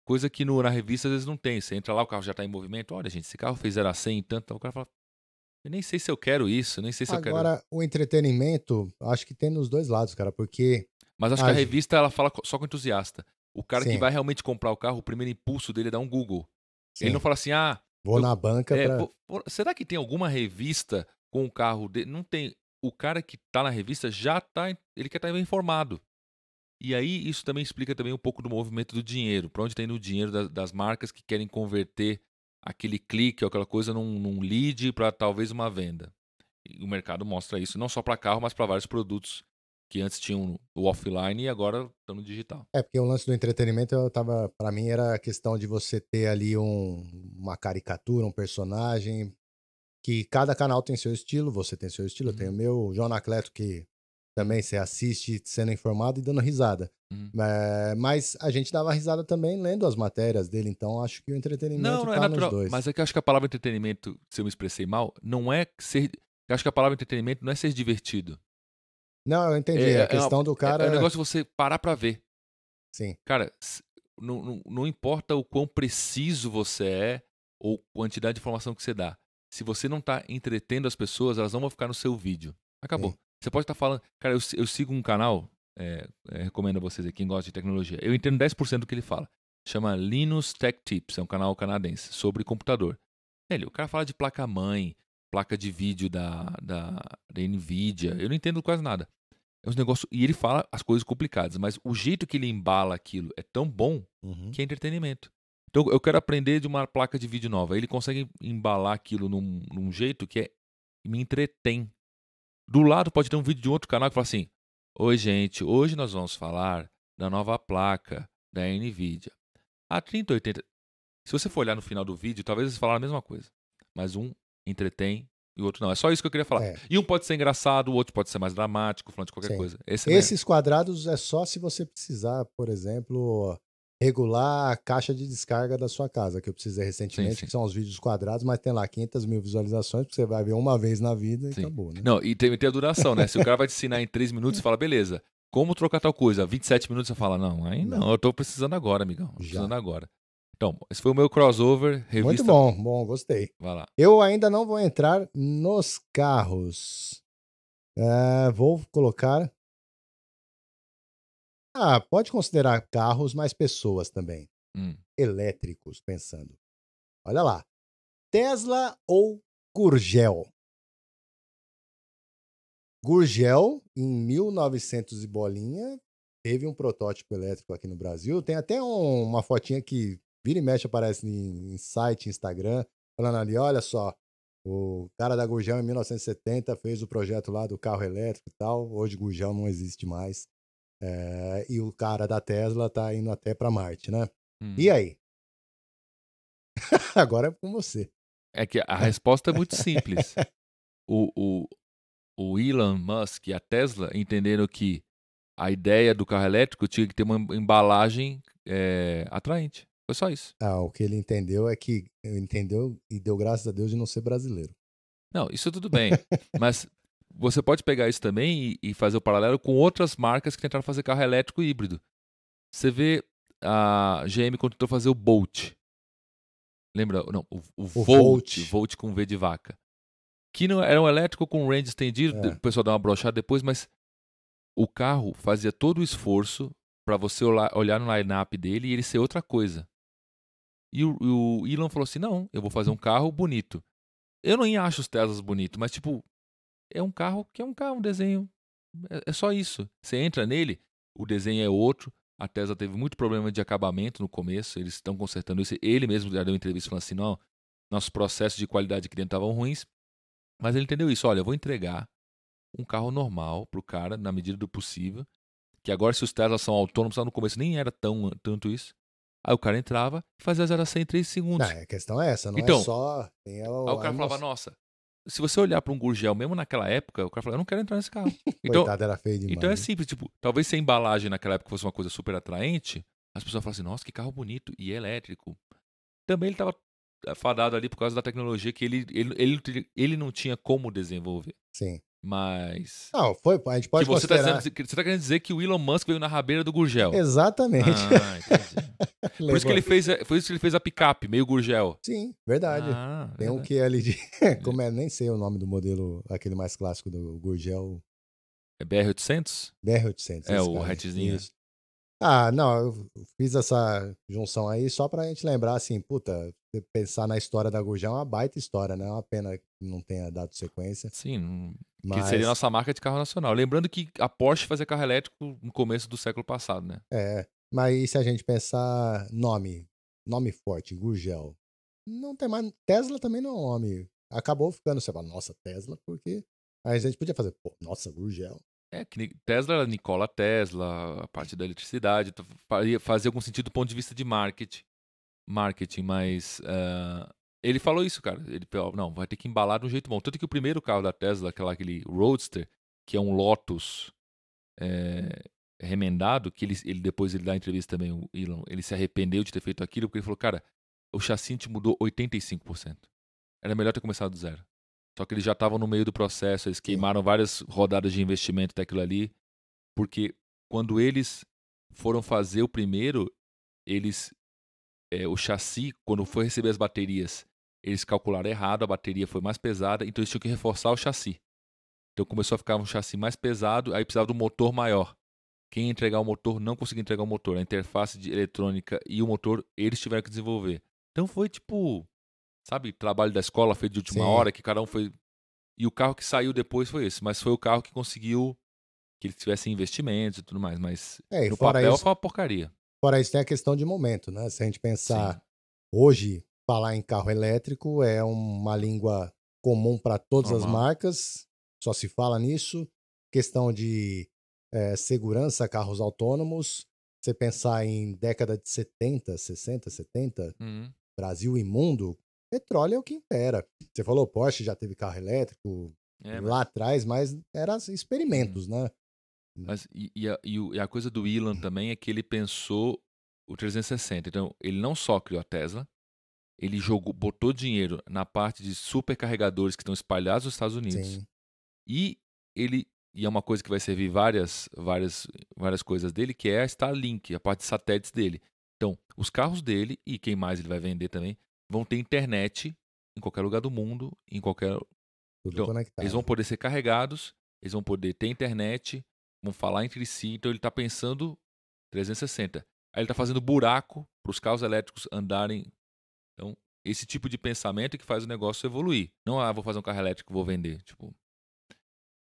Speaker 2: Coisa que no, na revista às vezes não tem. Você entra lá, o carro já está em movimento. Olha, gente, esse carro fez 0 a 100 e tanto. O cara fala, eu nem sei se eu quero isso, nem sei se eu quero.
Speaker 1: Agora, o entretenimento, acho que tem nos dois lados, cara, porque
Speaker 2: Mas acho
Speaker 1: Ah,
Speaker 2: que a revista ela fala só com entusiasta. O cara que
Speaker 1: Sim.
Speaker 2: vai realmente comprar o carro, o primeiro impulso dele é dar um Google. Ele
Speaker 1: sim,
Speaker 2: não fala assim, ah,
Speaker 1: vou
Speaker 2: eu-
Speaker 1: na banca
Speaker 2: é,
Speaker 1: pra.
Speaker 2: pô, será que tem alguma revista com o carro dele? Não tem. O cara que tá na revista já tá. Ele quer estar bem informado. E aí isso também explica também um pouco do movimento do dinheiro. Para onde está indo o dinheiro das, das marcas que querem converter aquele clique ou aquela coisa num, num lead para talvez uma venda. E o mercado mostra isso não só para carro, mas para vários produtos que antes tinham o offline e agora estão no digital.
Speaker 1: É, porque o lance do entretenimento, eu tava, para mim era a questão de você ter ali um, uma caricatura, um personagem, que cada canal tem seu estilo, você tem seu estilo, eu tenho o
Speaker 2: Uhum.
Speaker 1: meu, o João Anacleto, que também você assiste sendo informado e dando risada.
Speaker 2: Uhum.
Speaker 1: É, mas a gente dava risada também lendo as matérias dele, então acho que o entretenimento
Speaker 2: Não, não é
Speaker 1: tá
Speaker 2: natural.
Speaker 1: nos dois.
Speaker 2: Mas é que eu acho que a palavra entretenimento, se eu me expressei mal, não é ser. Eu acho que a palavra entretenimento não é ser divertido.
Speaker 1: Não, eu entendi,
Speaker 2: É-
Speaker 1: a
Speaker 2: é uma-
Speaker 1: questão do
Speaker 2: É-
Speaker 1: cara...
Speaker 2: É, um negócio de você parar pra ver.
Speaker 1: Sim,
Speaker 2: Cara, não, não, não importa o quão preciso você é ou quantidade de informação que você dá. Se você não tá entretendo as pessoas, elas não vão ficar no seu vídeo. Acabou.
Speaker 1: Sim.
Speaker 2: Você pode estar falando. Cara, eu, eu sigo um canal, é, é, recomendo a vocês aqui, quem gosta de tecnologia. Eu entendo 10% do que ele fala. Chama Linus Tech Tips, é um canal canadense sobre computador. Ele, o cara fala de placa-mãe, placa de vídeo da, da, da Nvidia. Eu não entendo quase nada. É uns negócios. E ele fala as coisas complicadas, mas o jeito que ele embala aquilo é tão bom
Speaker 1: uhum.
Speaker 2: que é entretenimento. Então eu quero aprender de uma placa de vídeo nova. Ele consegue embalar aquilo num, num jeito que é, me entretém. Do lado pode ter um vídeo de outro canal que fala assim: Oi, gente, hoje nós vamos falar da nova placa da Nvidia. A 3080. Se você for olhar no final do vídeo, talvez eles falaram a mesma coisa. Mas um entretém e o outro não. É só isso que eu queria falar.
Speaker 1: É.
Speaker 2: E um pode ser engraçado, o outro pode ser mais dramático, falando de qualquer
Speaker 1: Sim.
Speaker 2: coisa. Esse é-
Speaker 1: Esses quadrados é só se você precisar, por exemplo, regular a caixa de descarga da sua casa, que eu precisei recentemente,
Speaker 2: sim.
Speaker 1: que são os vídeos quadrados, mas tem lá 500 mil visualizações, que você vai ver uma vez na vida e
Speaker 2: Sim.
Speaker 1: acabou, né?
Speaker 2: Não, e tem, tem a duração, né? Se o cara vai te ensinar em 3 minutos, você fala, beleza. Como trocar tal coisa? 27 minutos você fala, não, aí não, eu tô precisando agora, amigão. Tô
Speaker 1: Já.
Speaker 2: precisando agora. Então, esse foi o meu crossover, revista.
Speaker 1: Muito bom, bom, gostei.
Speaker 2: Vai lá.
Speaker 1: Eu ainda não vou entrar nos carros. É, vou colocar. Ah, pode considerar carros, mas pessoas também.
Speaker 2: Hum.
Speaker 1: Elétricos, pensando. Olha lá. Tesla ou Gurgel? Gurgel, em 1900 e bolinha, teve um protótipo elétrico aqui no Brasil. Tem até um- uma fotinha que vira e mexe aparece em, em site, Instagram, falando ali, olha só, o cara da Gurgel em 1970 fez o projeto lá do carro elétrico e tal. Hoje Gurgel não existe mais. É, e o cara da Tesla tá indo até para Marte, né?
Speaker 2: Hum.
Speaker 1: E aí? Agora é com você.
Speaker 2: É que a resposta é muito simples. O, o, o Elon Musk e a Tesla entenderam que a ideia do carro elétrico tinha que ter uma embalagem é, atraente. Foi só isso.
Speaker 1: Ah, o que ele entendeu é que entendeu e deu graças a Deus de não ser brasileiro.
Speaker 2: Não, isso tudo bem. mas você pode pegar isso também e, e fazer o paralelo com outras marcas que tentaram fazer carro elétrico híbrido. Você vê a GM quando tentou fazer o Bolt. Lembra? Não, o, o, Volt,
Speaker 1: Volt.
Speaker 2: Volt com V de vaca. Que não era um elétrico com range estendido,
Speaker 1: É.
Speaker 2: o pessoal dá uma brochada depois, mas o carro fazia todo o esforço para você olhar, olhar no line-up dele e ele ser outra coisa. E o, o Elon falou assim: não, eu vou fazer um carro bonito. Eu não acho os Teslas bonitos, mas tipo, é um carro que é um carro, um desenho. É, é só isso. Você entra nele, o desenho é outro. A Tesla teve muito problema de acabamento no começo, eles estão consertando isso. Ele mesmo já deu uma entrevista falando assim: não, nossos processos de qualidade aqui dentro estavam ruins. Mas ele entendeu isso: olha, eu vou entregar um carro normal pro cara, na medida do possível. Que agora, se os Teslas são autônomos, lá no começo nem era tão, tanto isso. Aí o cara entrava e fazia 0 a 100 em 3 segundos.
Speaker 1: Não, a questão é essa, não
Speaker 2: Então,
Speaker 1: é só. Tem a,
Speaker 2: Aí o cara falava, nossa, se você olhar para um Gurgel, mesmo naquela época, o cara falava, eu não quero entrar nesse carro. Então,
Speaker 1: Coitado, era feio demais.
Speaker 2: então é simples, tipo, talvez se a embalagem naquela época fosse uma coisa super atraente, as pessoas falam assim, nossa, que carro bonito, e é elétrico. Também ele estava fadado ali por causa da tecnologia que ele, ele, ele, ele não tinha como desenvolver.
Speaker 1: Sim.
Speaker 2: Mas.
Speaker 1: Não, foi, a gente pode
Speaker 2: que você, tá
Speaker 1: considerar...
Speaker 2: dizendo, que- você tá querendo dizer que o Elon Musk veio na rabeira do Gurgel.
Speaker 1: Exatamente.
Speaker 2: Ah, entendi. Por isso que ele fez, foi isso que ele fez a picape, meio Gurgel.
Speaker 1: Sim, verdade.
Speaker 2: Ah,
Speaker 1: Tem um
Speaker 2: verdade.
Speaker 1: que é ali de... Como é, nem sei o nome do modelo, aquele mais clássico do Gurgel,
Speaker 2: É BR-800?
Speaker 1: BR-800.
Speaker 2: É, o hatchzinho.
Speaker 1: Ah, não, eu fiz essa junção aí só pra gente lembrar, assim, puta, pensar na história da Gurgel é uma baita história, né? É uma pena que não tenha dado sequência.
Speaker 2: Sim, não-
Speaker 1: Mas,
Speaker 2: que seria a nossa marca de carro nacional. Lembrando que a Porsche fazia carro elétrico no começo do século passado, né?
Speaker 1: É, mas se a gente pensar nome, nome forte, Gurgel, não tem mais, Tesla também não é um nome, acabou ficando, você fala, nossa, Tesla, porque aí a gente podia fazer, pô, nossa, Gurgel.
Speaker 2: É, que Tesla era Nikola Tesla, a parte da eletricidade, então fazia algum sentido do ponto de vista de marketing. Marketing, mas ah, ele falou isso, cara. Ele falou, não, vai ter que embalar de um jeito bom. Tanto que o primeiro carro da Tesla, aquela, aquele Roadster, que é um Lotus é, remendado, que ele, ele depois ele dá entrevista também, o Elon, ele se arrependeu de ter feito aquilo, porque ele falou, cara, o chassi te mudou 85%. Era melhor ter começado do zero. Só que eles já estavam no meio do processo, eles queimaram várias rodadas de investimento daquilo ali, porque quando eles foram fazer o primeiro, eles é, o chassi, quando foi receber as baterias, eles calcularam errado, a bateria foi mais pesada, então eles tinham que reforçar o chassi. Então começou a ficar um chassi mais pesado, aí precisava do motor maior. Quem entregar o motor não conseguia entregar o motor. A interface de eletrônica e o motor eles tiveram que desenvolver. Então foi tipo, sabe, trabalho da escola feito de última
Speaker 1: Sim.
Speaker 2: hora, que cada um foi. E o carro que saiu depois foi esse, mas foi o carro que conseguiu que eles tivessem investimentos e tudo mais. Mas
Speaker 1: É,
Speaker 2: no papel
Speaker 1: isso,
Speaker 2: foi uma porcaria.
Speaker 1: fora isso tem a questão de momento, né? Se a gente pensar,
Speaker 2: Sim.
Speaker 1: hoje, falar em carro elétrico é uma língua comum para todas as
Speaker 2: Normal.
Speaker 1: marcas, só se fala nisso. Questão de eh, segurança, carros autônomos, você pensar em década de 70, 60, 70,
Speaker 2: Uhum.
Speaker 1: Brasil e mundo, petróleo é o que impera. Você falou, Porsche já teve carro elétrico
Speaker 2: É, mas-
Speaker 1: lá atrás, mas eram experimentos, né?
Speaker 2: Mas, e, e a, e e a coisa do Elon também é que ele pensou o 360. Então, ele não só criou a Tesla, ele jogou, botou dinheiro na parte de supercarregadores que estão espalhados nos Estados Unidos.
Speaker 1: Sim.
Speaker 2: E ele e é uma coisa que vai servir várias, várias, várias coisas dele, que é a Starlink, a parte de satélites dele. Então, os carros dele e quem mais ele vai vender também vão ter internet em qualquer lugar do mundo, em qualquer
Speaker 1: Tudo
Speaker 2: Então,
Speaker 1: conectado.
Speaker 2: eles vão poder ser carregados, eles vão poder ter internet, vão falar entre si. Então ele está pensando 360. Aí ele está fazendo buraco para os carros elétricos andarem. Então, esse tipo de pensamento é que faz o negócio evoluir. Não, ah, vou fazer um carro elétrico, vou vender. Tipo,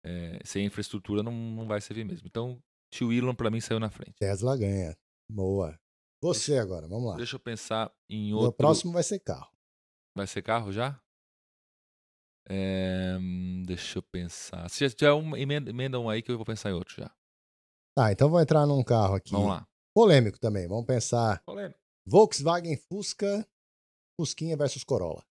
Speaker 2: é, sem infraestrutura não, não vai servir mesmo. Então, tio Elon para mim saiu na frente.
Speaker 1: Tesla ganha. Boa. Você agora, vamos lá.
Speaker 2: Deixa eu pensar em
Speaker 1: Meu
Speaker 2: outro.
Speaker 1: próximo vai ser carro.
Speaker 2: Vai ser carro já? É, deixa eu pensar. Se já tiver um, emenda, emenda um aí que eu vou pensar em outro já.
Speaker 1: Tá, então vou entrar num carro aqui.
Speaker 2: Vamos lá.
Speaker 1: Polêmico também. Vamos pensar
Speaker 2: Polêmica.
Speaker 1: Volkswagen Fusca, Fusquinha versus Corolla.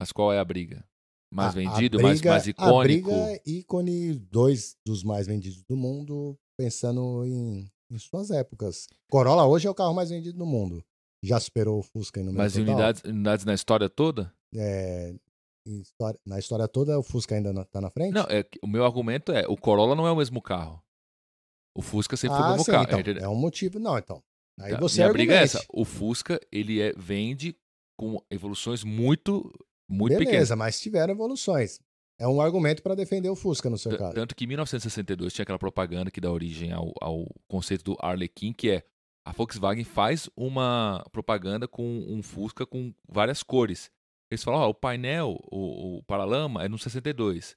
Speaker 2: Mas qual é a briga? Mais
Speaker 1: A- a
Speaker 2: vendido, mais,
Speaker 1: briga-
Speaker 2: mais
Speaker 1: A
Speaker 2: icônico?
Speaker 1: briga é ícone, dois dos mais vendidos do mundo, pensando em, em suas épocas. Corolla hoje é o carro mais vendido do mundo. Já superou o Fusca em número
Speaker 2: Mas
Speaker 1: total.
Speaker 2: unidades, unidades na história toda?
Speaker 1: É, história- na história toda, o Fusca ainda na- tá na frente?
Speaker 2: Não, é, o meu argumento é: o Corolla não é o mesmo carro. O Fusca sempre foi o
Speaker 1: ah,
Speaker 2: mesmo
Speaker 1: sim,
Speaker 2: carro.
Speaker 1: então,
Speaker 2: entendeu?
Speaker 1: é um motivo. Não, então. Aí
Speaker 2: Tá,
Speaker 1: você
Speaker 2: Minha briga é essa. O Fusca, ele é, vende com evoluções muito, muito
Speaker 1: Beleza,
Speaker 2: pequenas.
Speaker 1: mas tiveram evoluções. É um argumento para defender o Fusca no seu
Speaker 2: T-
Speaker 1: caso.
Speaker 2: Tanto que em 1962 tinha aquela propaganda que dá origem ao, ao conceito do Arlequim, que é a Volkswagen faz uma propaganda com um Fusca com várias cores. Eles falam, ó, o painel, o, o paralama é no 62,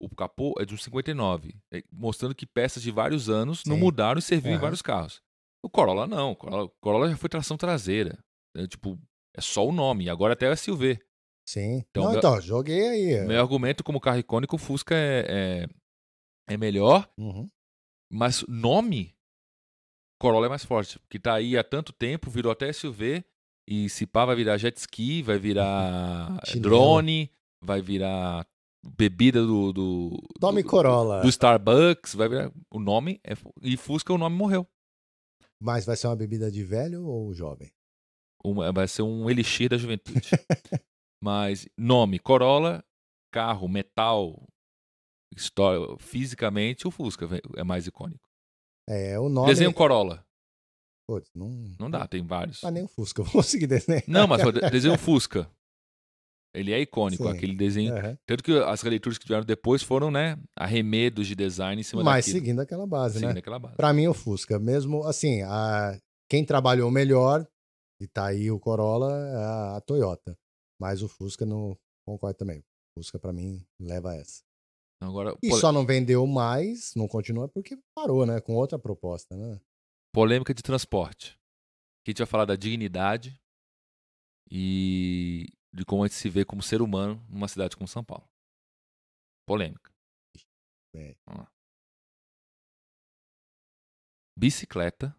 Speaker 2: o capô é de um 59, é, mostrando que peças de vários anos não
Speaker 1: Sim.
Speaker 2: mudaram e serviam em
Speaker 1: Aham.
Speaker 2: vários carros. O Corolla não, o Corolla, o Corolla já foi tração traseira. É, tipo, é só o nome, agora até é SUV.
Speaker 1: Sim.
Speaker 2: Então,
Speaker 1: não,
Speaker 2: meu-
Speaker 1: então, joguei aí.
Speaker 2: Meu argumento como carro icônico, o Fusca é, é, é melhor,
Speaker 1: Uhum.
Speaker 2: mas nome, Corolla é mais forte. Que tá aí há tanto tempo, virou até SUV. E se pá, vai virar jet ski, vai virar drone, vai virar bebida do. do
Speaker 1: Tome
Speaker 2: do,
Speaker 1: Corolla.
Speaker 2: do Starbucks, vai virar. O nome é. E Fusca, o nome morreu.
Speaker 1: Mas vai ser uma bebida de velho ou jovem?
Speaker 2: Uma- vai ser um elixir da juventude. mas nome, Corolla, carro, metal, história, fisicamente, o Fusca é mais icônico.
Speaker 1: É, o nome.
Speaker 2: Desenha um Corolla.
Speaker 1: Putz, não.
Speaker 2: Não dá, tem vários.
Speaker 1: Ah, nem o Fusca, eu vou conseguir desenhar.
Speaker 2: Não, mas desenha um Fusca. Ele é icônico,
Speaker 1: Sim.
Speaker 2: aquele desenho.
Speaker 1: Aham.
Speaker 2: Tanto que as releituras que tiveram depois foram, né, arremedos de design em cima
Speaker 1: Mas
Speaker 2: daquilo.
Speaker 1: seguindo aquela base,
Speaker 2: Seguindo
Speaker 1: né?
Speaker 2: aquela base.
Speaker 1: Pra mim, o Fusca, mesmo assim, a... quem trabalhou melhor, e tá aí o Corolla, é a, a Toyota. Mas o Fusca não concordo também. O Fusca, pra mim, leva essa.
Speaker 2: Então, Agora,
Speaker 1: E
Speaker 2: pole-
Speaker 1: só não vendeu mais, não continua, porque parou, né? Com outra proposta, né?
Speaker 2: polêmica de transporte. Aqui a gente vai falar da dignidade e de como a gente se vê como ser humano numa cidade como São Paulo. Polêmica.
Speaker 1: É.
Speaker 2: Bicicleta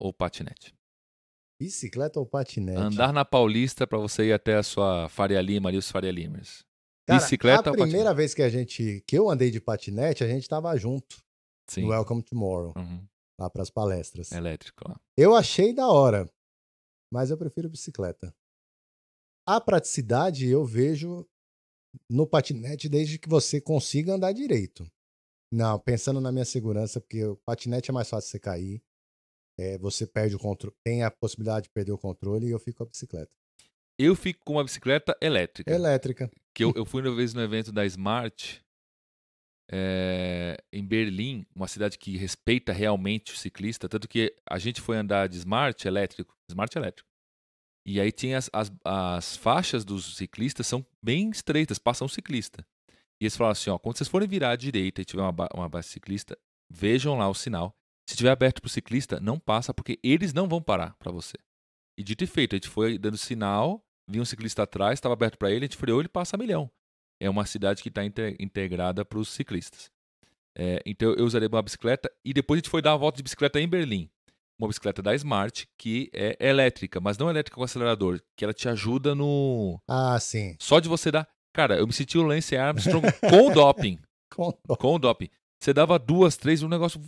Speaker 2: ou patinete?
Speaker 1: Bicicleta ou patinete?
Speaker 2: Andar na Paulista para você ir até a sua Faria Lima ali, os Faria Limers.
Speaker 1: Cara,
Speaker 2: Bicicleta
Speaker 1: a
Speaker 2: ou
Speaker 1: primeira
Speaker 2: patinete?
Speaker 1: vez que a gente, que eu andei de patinete, a gente tava junto
Speaker 2: Sim.
Speaker 1: no Welcome Tomorrow,
Speaker 2: Uhum.
Speaker 1: lá pras palestras.
Speaker 2: Elétrico lá.
Speaker 1: Eu achei da hora, mas eu prefiro bicicleta. A praticidade eu vejo no patinete desde que você consiga andar direito. Não, pensando na minha segurança, porque o patinete é mais fácil você cair. é, você perde o controle, tem a possibilidade de perder o controle e eu fico com a bicicleta.
Speaker 2: Eu fico com uma bicicleta elétrica.
Speaker 1: Elétrica.
Speaker 2: que eu, eu fui uma vez no evento da Smart é, em Berlim, uma cidade que respeita realmente o ciclista, tanto que a gente foi andar de Smart elétrico, Smart elétrico. E aí tinha as, as, as faixas dos ciclistas são bem estreitas, passam um ciclista. E eles falaram assim, ó, quando vocês forem virar à direita e tiver uma, uma base ciclista, vejam lá o sinal. Se tiver aberto para o ciclista, não passa, porque eles não vão parar para você. E dito e feito, a gente foi dando sinal, vinha um ciclista atrás, estava aberto para ele, a gente freou, ele passa a milhão. É uma cidade que está integrada para os ciclistas. É, então eu usaria uma bicicleta e depois a gente foi dar uma volta de bicicleta em Berlim. Uma bicicleta da Smart, que é elétrica, mas não elétrica com acelerador, que ela te ajuda no.
Speaker 1: Ah, sim.
Speaker 2: Só de você dar. Cara, eu me senti o Lance Armstrong com o doping.
Speaker 1: Com-
Speaker 2: Com o doping. Você dava duas, três, um negócio.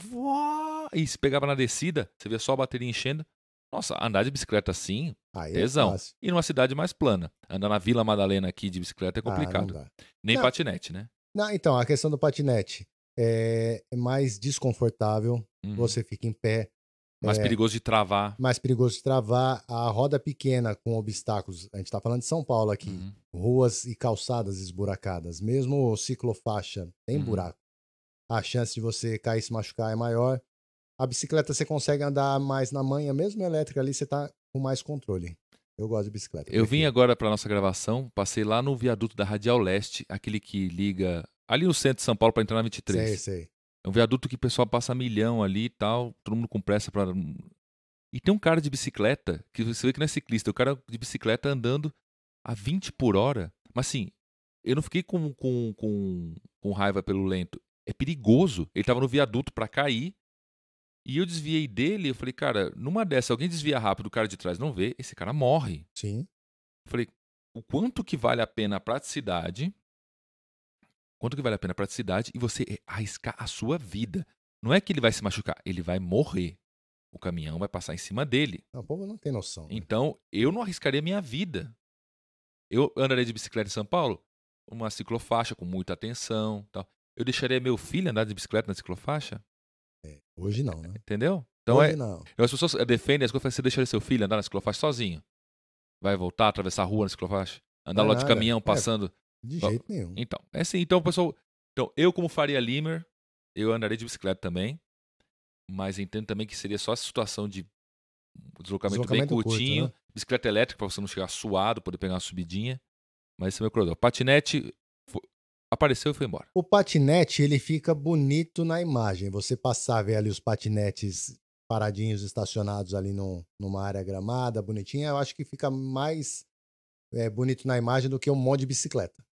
Speaker 2: E se pegava na descida, você via só a bateria enchendo. Nossa, andar de bicicleta assim,
Speaker 1: Aí é
Speaker 2: tesão.
Speaker 1: fácil.
Speaker 2: E numa cidade mais plana. Andar na Vila Madalena aqui de bicicleta é
Speaker 1: Ah,
Speaker 2: complicado.
Speaker 1: dá.
Speaker 2: Nem
Speaker 1: Não.
Speaker 2: patinete, né?
Speaker 1: Não, então, a questão do patinete é é mais desconfortável,
Speaker 2: Uhum.
Speaker 1: você fica em pé,
Speaker 2: Mais
Speaker 1: é.
Speaker 2: perigoso de travar.
Speaker 1: mais perigoso de travar, a roda pequena com obstáculos. A gente tá falando de São Paulo aqui,
Speaker 2: Uhum.
Speaker 1: ruas e calçadas esburacadas. Mesmo ciclofaixa tem
Speaker 2: Uhum.
Speaker 1: buraco. A chance de você cair e se machucar é maior. A bicicleta você consegue andar mais na manha, mesmo elétrica ali, você tá com mais controle. Eu gosto de bicicleta.
Speaker 2: Eu vim agora para nossa gravação, passei lá no viaduto da Radial Leste, aquele que liga ali no centro de São Paulo para entrar na 23.
Speaker 1: Sei, sei.
Speaker 2: É um viaduto que o pessoal passa milhão ali e tal, todo mundo com pressa para. E tem um cara de bicicleta, que você vê que não é ciclista, o cara de bicicleta andando a 20 por hora. Mas assim, eu não fiquei com, com, com, com raiva pelo lento. É perigoso. Ele tava no viaduto para cair. E eu desviei dele, eu falei, cara, numa dessa, alguém desvia rápido, o cara de trás não vê, esse cara morre.
Speaker 1: Sim.
Speaker 2: Eu falei, o quanto que vale a pena a praticidade, quanto que vale a pena a praticidade e você arriscar a sua vida. Não é que ele vai se machucar, ele vai morrer. O caminhão vai passar em cima dele.
Speaker 1: Não, o povo não tem noção. né?
Speaker 2: Então, eu não arriscaria minha vida. Eu andaria de bicicleta em São Paulo, uma ciclofaixa com muita atenção, tal. Eu deixaria meu filho andar de bicicleta na ciclofaixa,
Speaker 1: É, hoje não, né?
Speaker 2: entendeu? Então
Speaker 1: hoje
Speaker 2: é,
Speaker 1: não.
Speaker 2: as pessoas defendem as coisas, você deixaria seu filho andar na ciclofaixa sozinho? Vai voltar, atravessar a rua na ciclofaixa? Andar lá de
Speaker 1: nada.
Speaker 2: caminhão
Speaker 1: É. De jeito nenhum.
Speaker 2: Então, é assim. Então, pessoal. Então, eu, como faria Limer, eu andaria de bicicleta também. Mas entendo também que seria só essa situação de deslocamento,
Speaker 1: Deslocamento
Speaker 2: bem
Speaker 1: curto,
Speaker 2: curtinho.
Speaker 1: né?
Speaker 2: Bicicleta elétrica, pra você não chegar suado, poder pegar uma subidinha. Mas esse é o meu corredor. Patinete fo- apareceu e foi embora.
Speaker 1: O patinete, ele fica bonito na imagem. Você passar, ver ali os patinetes paradinhos, estacionados ali num- numa área gramada, bonitinha, eu acho que fica mais é, bonito na imagem do que um monte de bicicleta.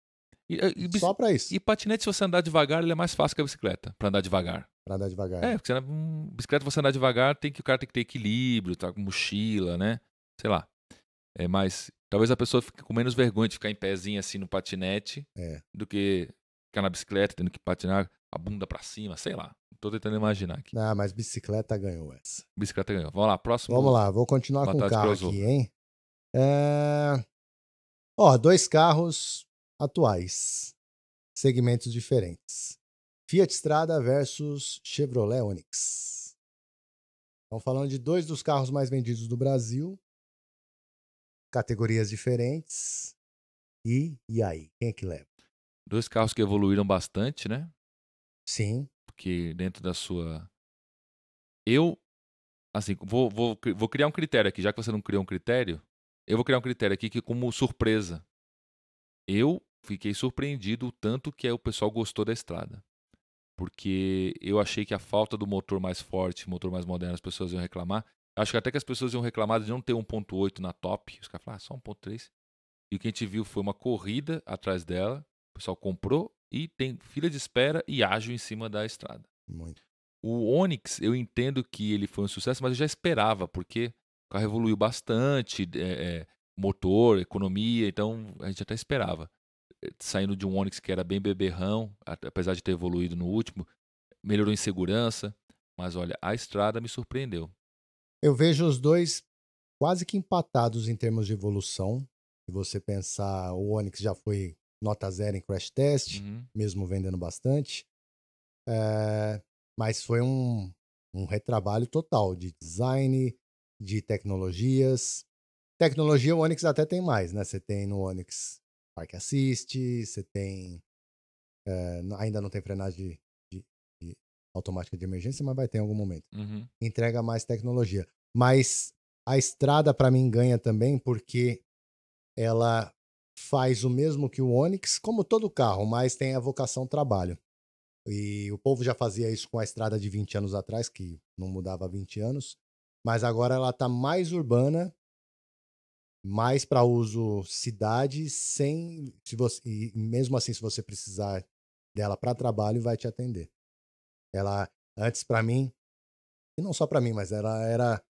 Speaker 2: E, e- e
Speaker 1: Só pra isso,
Speaker 2: e patinete, se você andar devagar, ele é mais fácil que a bicicleta, pra andar devagar.
Speaker 1: pra andar devagar.
Speaker 2: É, porque você, hum, bicicleta, você andar devagar, tem que, o cara tem que ter equilíbrio, tá com mochila, né? Sei lá. É mais. Talvez a pessoa fique com menos vergonha de ficar em pezinho assim no patinete
Speaker 1: É.
Speaker 2: do que ficar na bicicleta, tendo que patinar a bunda pra cima, sei lá. Tô tentando imaginar aqui.
Speaker 1: Ah, mas bicicleta ganhou essa.
Speaker 2: Bicicleta ganhou. Vamos lá, próximo.
Speaker 1: Vamos lá, vou continuar com o carro aqui, hein? É... Ó, dois carros atuais, segmentos diferentes. Fiat Strada versus Chevrolet Onix. Estamos falando de dois dos carros mais vendidos do Brasil, categorias diferentes. E, e aí, quem é que leva?
Speaker 2: Dois carros que evoluíram bastante, né?
Speaker 1: Sim.
Speaker 2: Porque dentro da sua. Eu, assim, vou, vou, vou criar um critério aqui, já que você não criou um critério, eu vou criar um critério aqui que, como surpresa, eu fiquei surpreendido o tanto que o pessoal gostou da estrada. Porque eu achei que a falta do motor mais forte, motor mais moderno, as pessoas iam reclamar. Acho que até que as pessoas iam reclamar de não ter 1.8 na top. Os caras falaram, ah, só 1.3. E o que a gente viu foi uma corrida atrás dela. O pessoal comprou e tem fila de espera e ágil em cima da estrada.
Speaker 1: Muito.
Speaker 2: O Onix, eu entendo que ele foi um sucesso, mas eu já esperava, porque o carro evoluiu bastante, é, é, motor, economia, então a gente até esperava. Eh, saindo de um Onix que era bem beberrão, apesar de ter evoluído no último, melhorou em segurança, mas olha, a estrada me surpreendeu.
Speaker 1: Eu vejo os dois quase que empatados em termos de evolução. Se você pensar, o Onix já foi nota zero em crash test, uhum. mesmo vendendo bastante. É, mas foi um, um retrabalho total de design, de tecnologias. Tecnologia, o Onix até tem mais, né? Você tem no Onix Park Assist, você tem. É, ainda não tem frenagem de, de, de, automática de emergência, mas vai ter em algum momento.
Speaker 2: Uhum.
Speaker 1: Entrega mais tecnologia. Mas a estrada, para mim, ganha também porque ela faz o mesmo que o Onix, como todo carro, mas tem a vocação trabalho. E o povo já fazia isso com a estrada de 20 anos atrás, que não mudava há 20 anos, mas agora ela está mais urbana, mais para uso cidade, sem se você e mesmo assim se você precisar dela para trabalho, vai te atender. Ela antes para mim, e não só para mim, mas ela era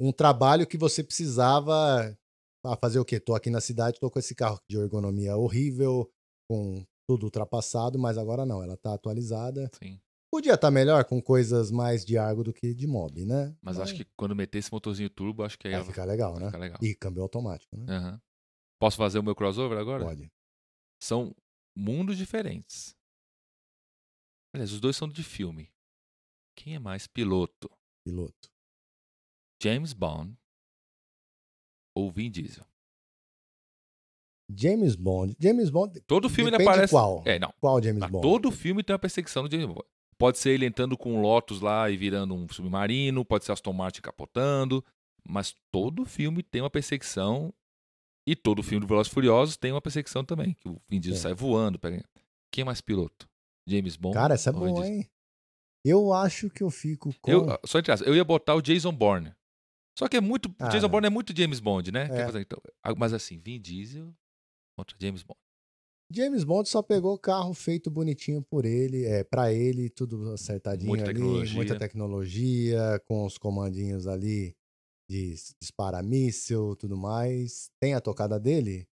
Speaker 1: um trabalho que você precisava ah, fazer o quê? Tô aqui na cidade, tô com esse carro de ergonomia horrível, com tudo ultrapassado, mas agora não, ela tá atualizada.
Speaker 2: Sim.
Speaker 1: Podia estar tá melhor com coisas mais de Argo do que de Mob, né?
Speaker 2: Mas, mas... acho que quando meter esse motorzinho turbo, acho que aí
Speaker 1: vai ficar legal,
Speaker 2: vai
Speaker 1: né?
Speaker 2: Ficar legal.
Speaker 1: E câmbio automático, né?
Speaker 2: Uhum. Posso fazer o meu crossover agora?
Speaker 1: Pode.
Speaker 2: São mundos diferentes. Aliás, os dois são de filme. Quem é mais piloto?
Speaker 1: Piloto.
Speaker 2: James Bond ou Vin Diesel?
Speaker 1: James Bond. James Bond.
Speaker 2: Todo filme ele aparece.
Speaker 1: Qual?
Speaker 2: É, não.
Speaker 1: Qual James Bond?
Speaker 2: Todo filme tem uma perseguição do James Bond. Pode ser ele entrando com um Lotus lá e virando um submarino, pode ser Aston Martin capotando, mas todo filme tem uma perseguição e todo filme do Velozes Furiosos tem uma perseguição também, que o Vin Diesel é. sai voando. Pega... Quem é mais piloto? James Bond?
Speaker 1: Cara, essa é boa, hein? Eu acho que eu fico com.
Speaker 2: Eu, só entre eu ia botar o Jason Bourne. Só que é muito. Ah, Jason não. Bourne é muito James Bond, né? É. Então, mas assim, Vin Diesel contra James Bond.
Speaker 1: James Bond só pegou carro feito bonitinho por ele, é, para ele, tudo acertadinho muita ali, tecnologia. muita tecnologia, com os comandinhos ali de disparar míssil, tudo mais. Tem a tocada dele?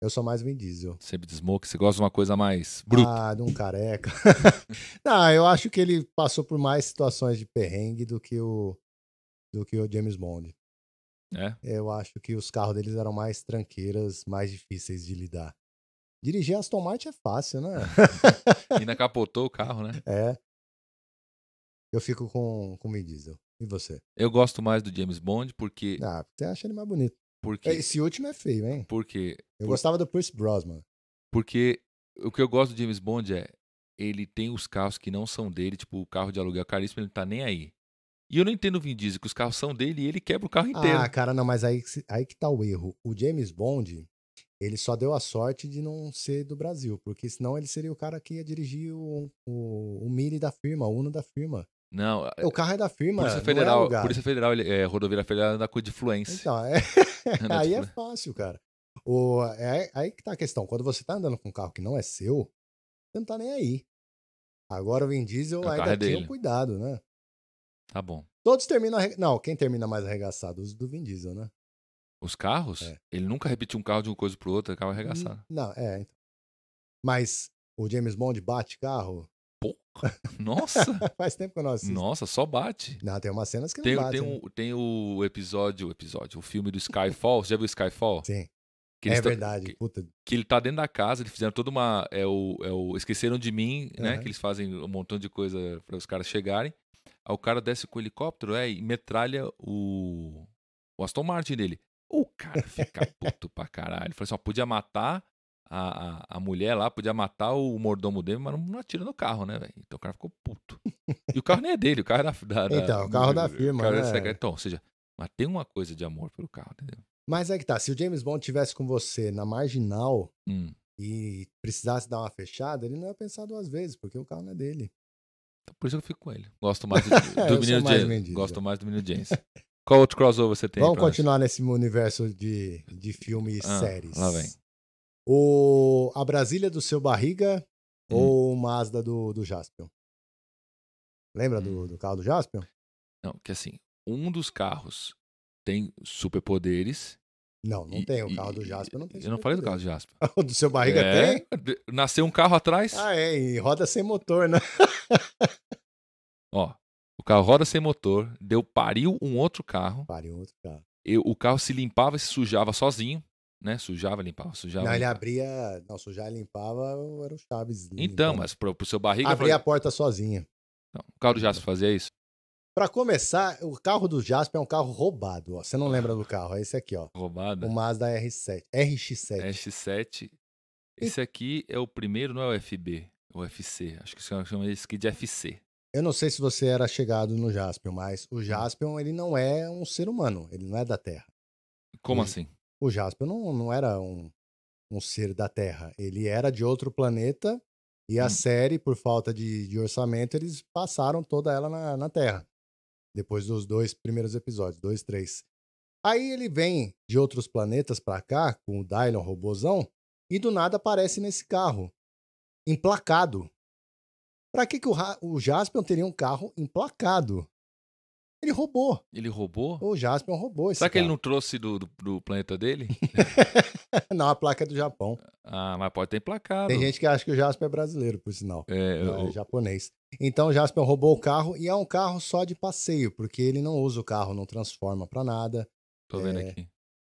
Speaker 1: Eu sou mais Vin Diesel.
Speaker 2: Sempre de smoke, você gosta de uma coisa mais bruta.
Speaker 1: Ah, de um careca. Não, eu acho que ele passou por mais situações de perrengue do que o do que o James Bond.
Speaker 2: É?
Speaker 1: Eu acho que os carros deles eram mais tranqueiras, mais difíceis de lidar. Dirigir Aston Martin é fácil, né?
Speaker 2: Ainda capotou o carro, né?
Speaker 1: É. Eu fico com, com o Vin Diesel. E você?
Speaker 2: Eu gosto mais do James Bond porque.
Speaker 1: Ah, você acha ele mais bonito.
Speaker 2: Porque...
Speaker 1: Esse último é feio, hein?
Speaker 2: Porque.
Speaker 1: Eu
Speaker 2: Por...
Speaker 1: gostava do Pierce Brosnan.
Speaker 2: Porque o que eu gosto do James Bond é. Ele tem os carros que não são dele, tipo o carro de aluguel caríssimo, ele não tá nem aí. E eu não entendo o Vin Diesel, que os carros são dele e ele quebra o carro inteiro.
Speaker 1: Ah, cara, não, mas aí, aí que tá o erro. O James Bond, ele só deu a sorte de não ser do Brasil, porque senão ele seria o cara que ia dirigir o, o, o Mini da firma, o Uno da firma.
Speaker 2: Não,
Speaker 1: o carro é da firma.
Speaker 2: Polícia Federal, é Polícia Federal, ele, é, rodoviária federal anda com de fluência.
Speaker 1: Então, é, aí é fácil, cara. O, é aí que tá a questão. Quando você tá andando com um carro que não é seu, você não tá nem aí. Agora o Vin Diesel o ainda é tem um cuidado, né?
Speaker 2: Tá bom.
Speaker 1: Todos terminam. Arre... Não, quem termina mais arregaçado? Os do Vin Diesel, né?
Speaker 2: Os carros? É. Ele nunca repetiu um carro de uma coisa pro outro, acaba arregaçado.
Speaker 1: Não, é. Então. Mas o James Bond bate carro?
Speaker 2: Porra, nossa!
Speaker 1: Faz tempo que eu não assisto.
Speaker 2: Nossa, só bate.
Speaker 1: Não, tem umas cenas que
Speaker 2: tem,
Speaker 1: não bate.
Speaker 2: Tem,
Speaker 1: né?
Speaker 2: tem o episódio, o episódio, o filme do Skyfall. Você já viu Skyfall?
Speaker 1: Sim.
Speaker 2: Que
Speaker 1: É verdade.
Speaker 2: que-
Speaker 1: Puta,
Speaker 2: que ele tá dentro da casa, eles fizeram toda uma. É o, é o Esqueceram de mim, né?
Speaker 1: Aham.
Speaker 2: Que eles fazem um montão de coisa para os caras chegarem. Aí o cara desce com o helicóptero é, e metralha o, o Aston Martin dele. O cara fica puto pra caralho. Ele falou assim: ó, podia matar a, a, a mulher lá, podia matar o mordomo dele, mas não, não atira no carro, né, velho? Então o cara ficou puto. E o carro nem é dele, o carro é da. da- da-
Speaker 1: Então, o carro da firma,
Speaker 2: cara é
Speaker 1: né?
Speaker 2: secreto. Então, ou seja, mas tem uma coisa de amor pelo carro, entendeu?
Speaker 1: Mas é que tá, se o James Bond tivesse com você na marginal
Speaker 2: Hum.
Speaker 1: e precisasse dar uma fechada, ele não ia pensar duas vezes, porque o carro não é dele.
Speaker 2: Então, por isso que eu fico com ele. Gosto mais do,
Speaker 1: É,
Speaker 2: do menino James.
Speaker 1: Diesel.
Speaker 2: Gosto mais do menino James. Qual outro crossover você tem?
Speaker 1: Vamos
Speaker 2: nós?
Speaker 1: continuar nesse universo de, de filme e
Speaker 2: Ah,
Speaker 1: séries.
Speaker 2: lá vem.
Speaker 1: O, a Brasília do seu barriga
Speaker 2: Hum.
Speaker 1: ou o Mazda do, do Jaspion? Lembra
Speaker 2: Hum.
Speaker 1: do, do carro do Jaspion?
Speaker 2: Não, que assim, um dos carros tem superpoderes.
Speaker 1: Não, não
Speaker 2: e-
Speaker 1: tem. O
Speaker 2: e-
Speaker 1: carro do Jaspion não tem.
Speaker 2: Eu não falei do carro do Jasper.
Speaker 1: superpoder. O do seu barriga
Speaker 2: É,
Speaker 1: tem?
Speaker 2: Nasceu um carro atrás.
Speaker 1: Ah, é. E roda sem motor, né?
Speaker 2: Ó, carro roda sem motor, deu pariu um outro carro.
Speaker 1: Pariu outro carro.
Speaker 2: e o carro se limpava e se sujava sozinho, né? Sujava, limpava, sujava.
Speaker 1: Não, ele
Speaker 2: limpava.
Speaker 1: abria. Não, sujar e limpava era o Chaves.
Speaker 2: Então,
Speaker 1: limpando.
Speaker 2: mas pro, pro seu barriga.
Speaker 1: Abria a porta sozinha.
Speaker 2: Não, o carro do Jasper fazia isso.
Speaker 1: Pra começar, o carro do Jasper é um carro roubado. Ó. Você não lembra do carro? É esse aqui, ó.
Speaker 2: Roubada.
Speaker 1: O Mazda R7. RX7.
Speaker 2: S7. Esse aqui é o primeiro, não é o FB, o FC. Acho que chama chama esse aqui de FC.
Speaker 1: Eu não sei se você era chegado no Jaspion, mas o Jaspion, ele não é um ser humano. Ele não é da Terra.
Speaker 2: Como
Speaker 1: Hum.
Speaker 2: assim?
Speaker 1: O Jaspion não, não era um, um ser da Terra. Ele era de outro planeta e a
Speaker 2: Hum.
Speaker 1: série, por falta de, de orçamento, eles passaram toda ela na, na Terra. Depois dos dois primeiros episódios, dois, três. Aí ele vem de outros planetas pra cá, com o Dylon robozão, e do nada aparece nesse carro, emplacado. Pra que, que o, o Jaspion teria um carro emplacado? Ele roubou.
Speaker 2: Ele roubou?
Speaker 1: O Jaspion roubou esse
Speaker 2: Será que ele não trouxe do, do, do planeta dele?
Speaker 1: não... a placa é do Japão.
Speaker 2: ah, mas pode ter emplacado.
Speaker 1: Tem gente que acha que o Jaspion é brasileiro, por sinal.
Speaker 2: É,
Speaker 1: Não,
Speaker 2: eu-
Speaker 1: é japonês. Então o Jaspion roubou o carro e é um carro só de passeio, porque ele não usa o carro, não transforma pra nada.
Speaker 2: tô vendo
Speaker 1: é,
Speaker 2: aqui.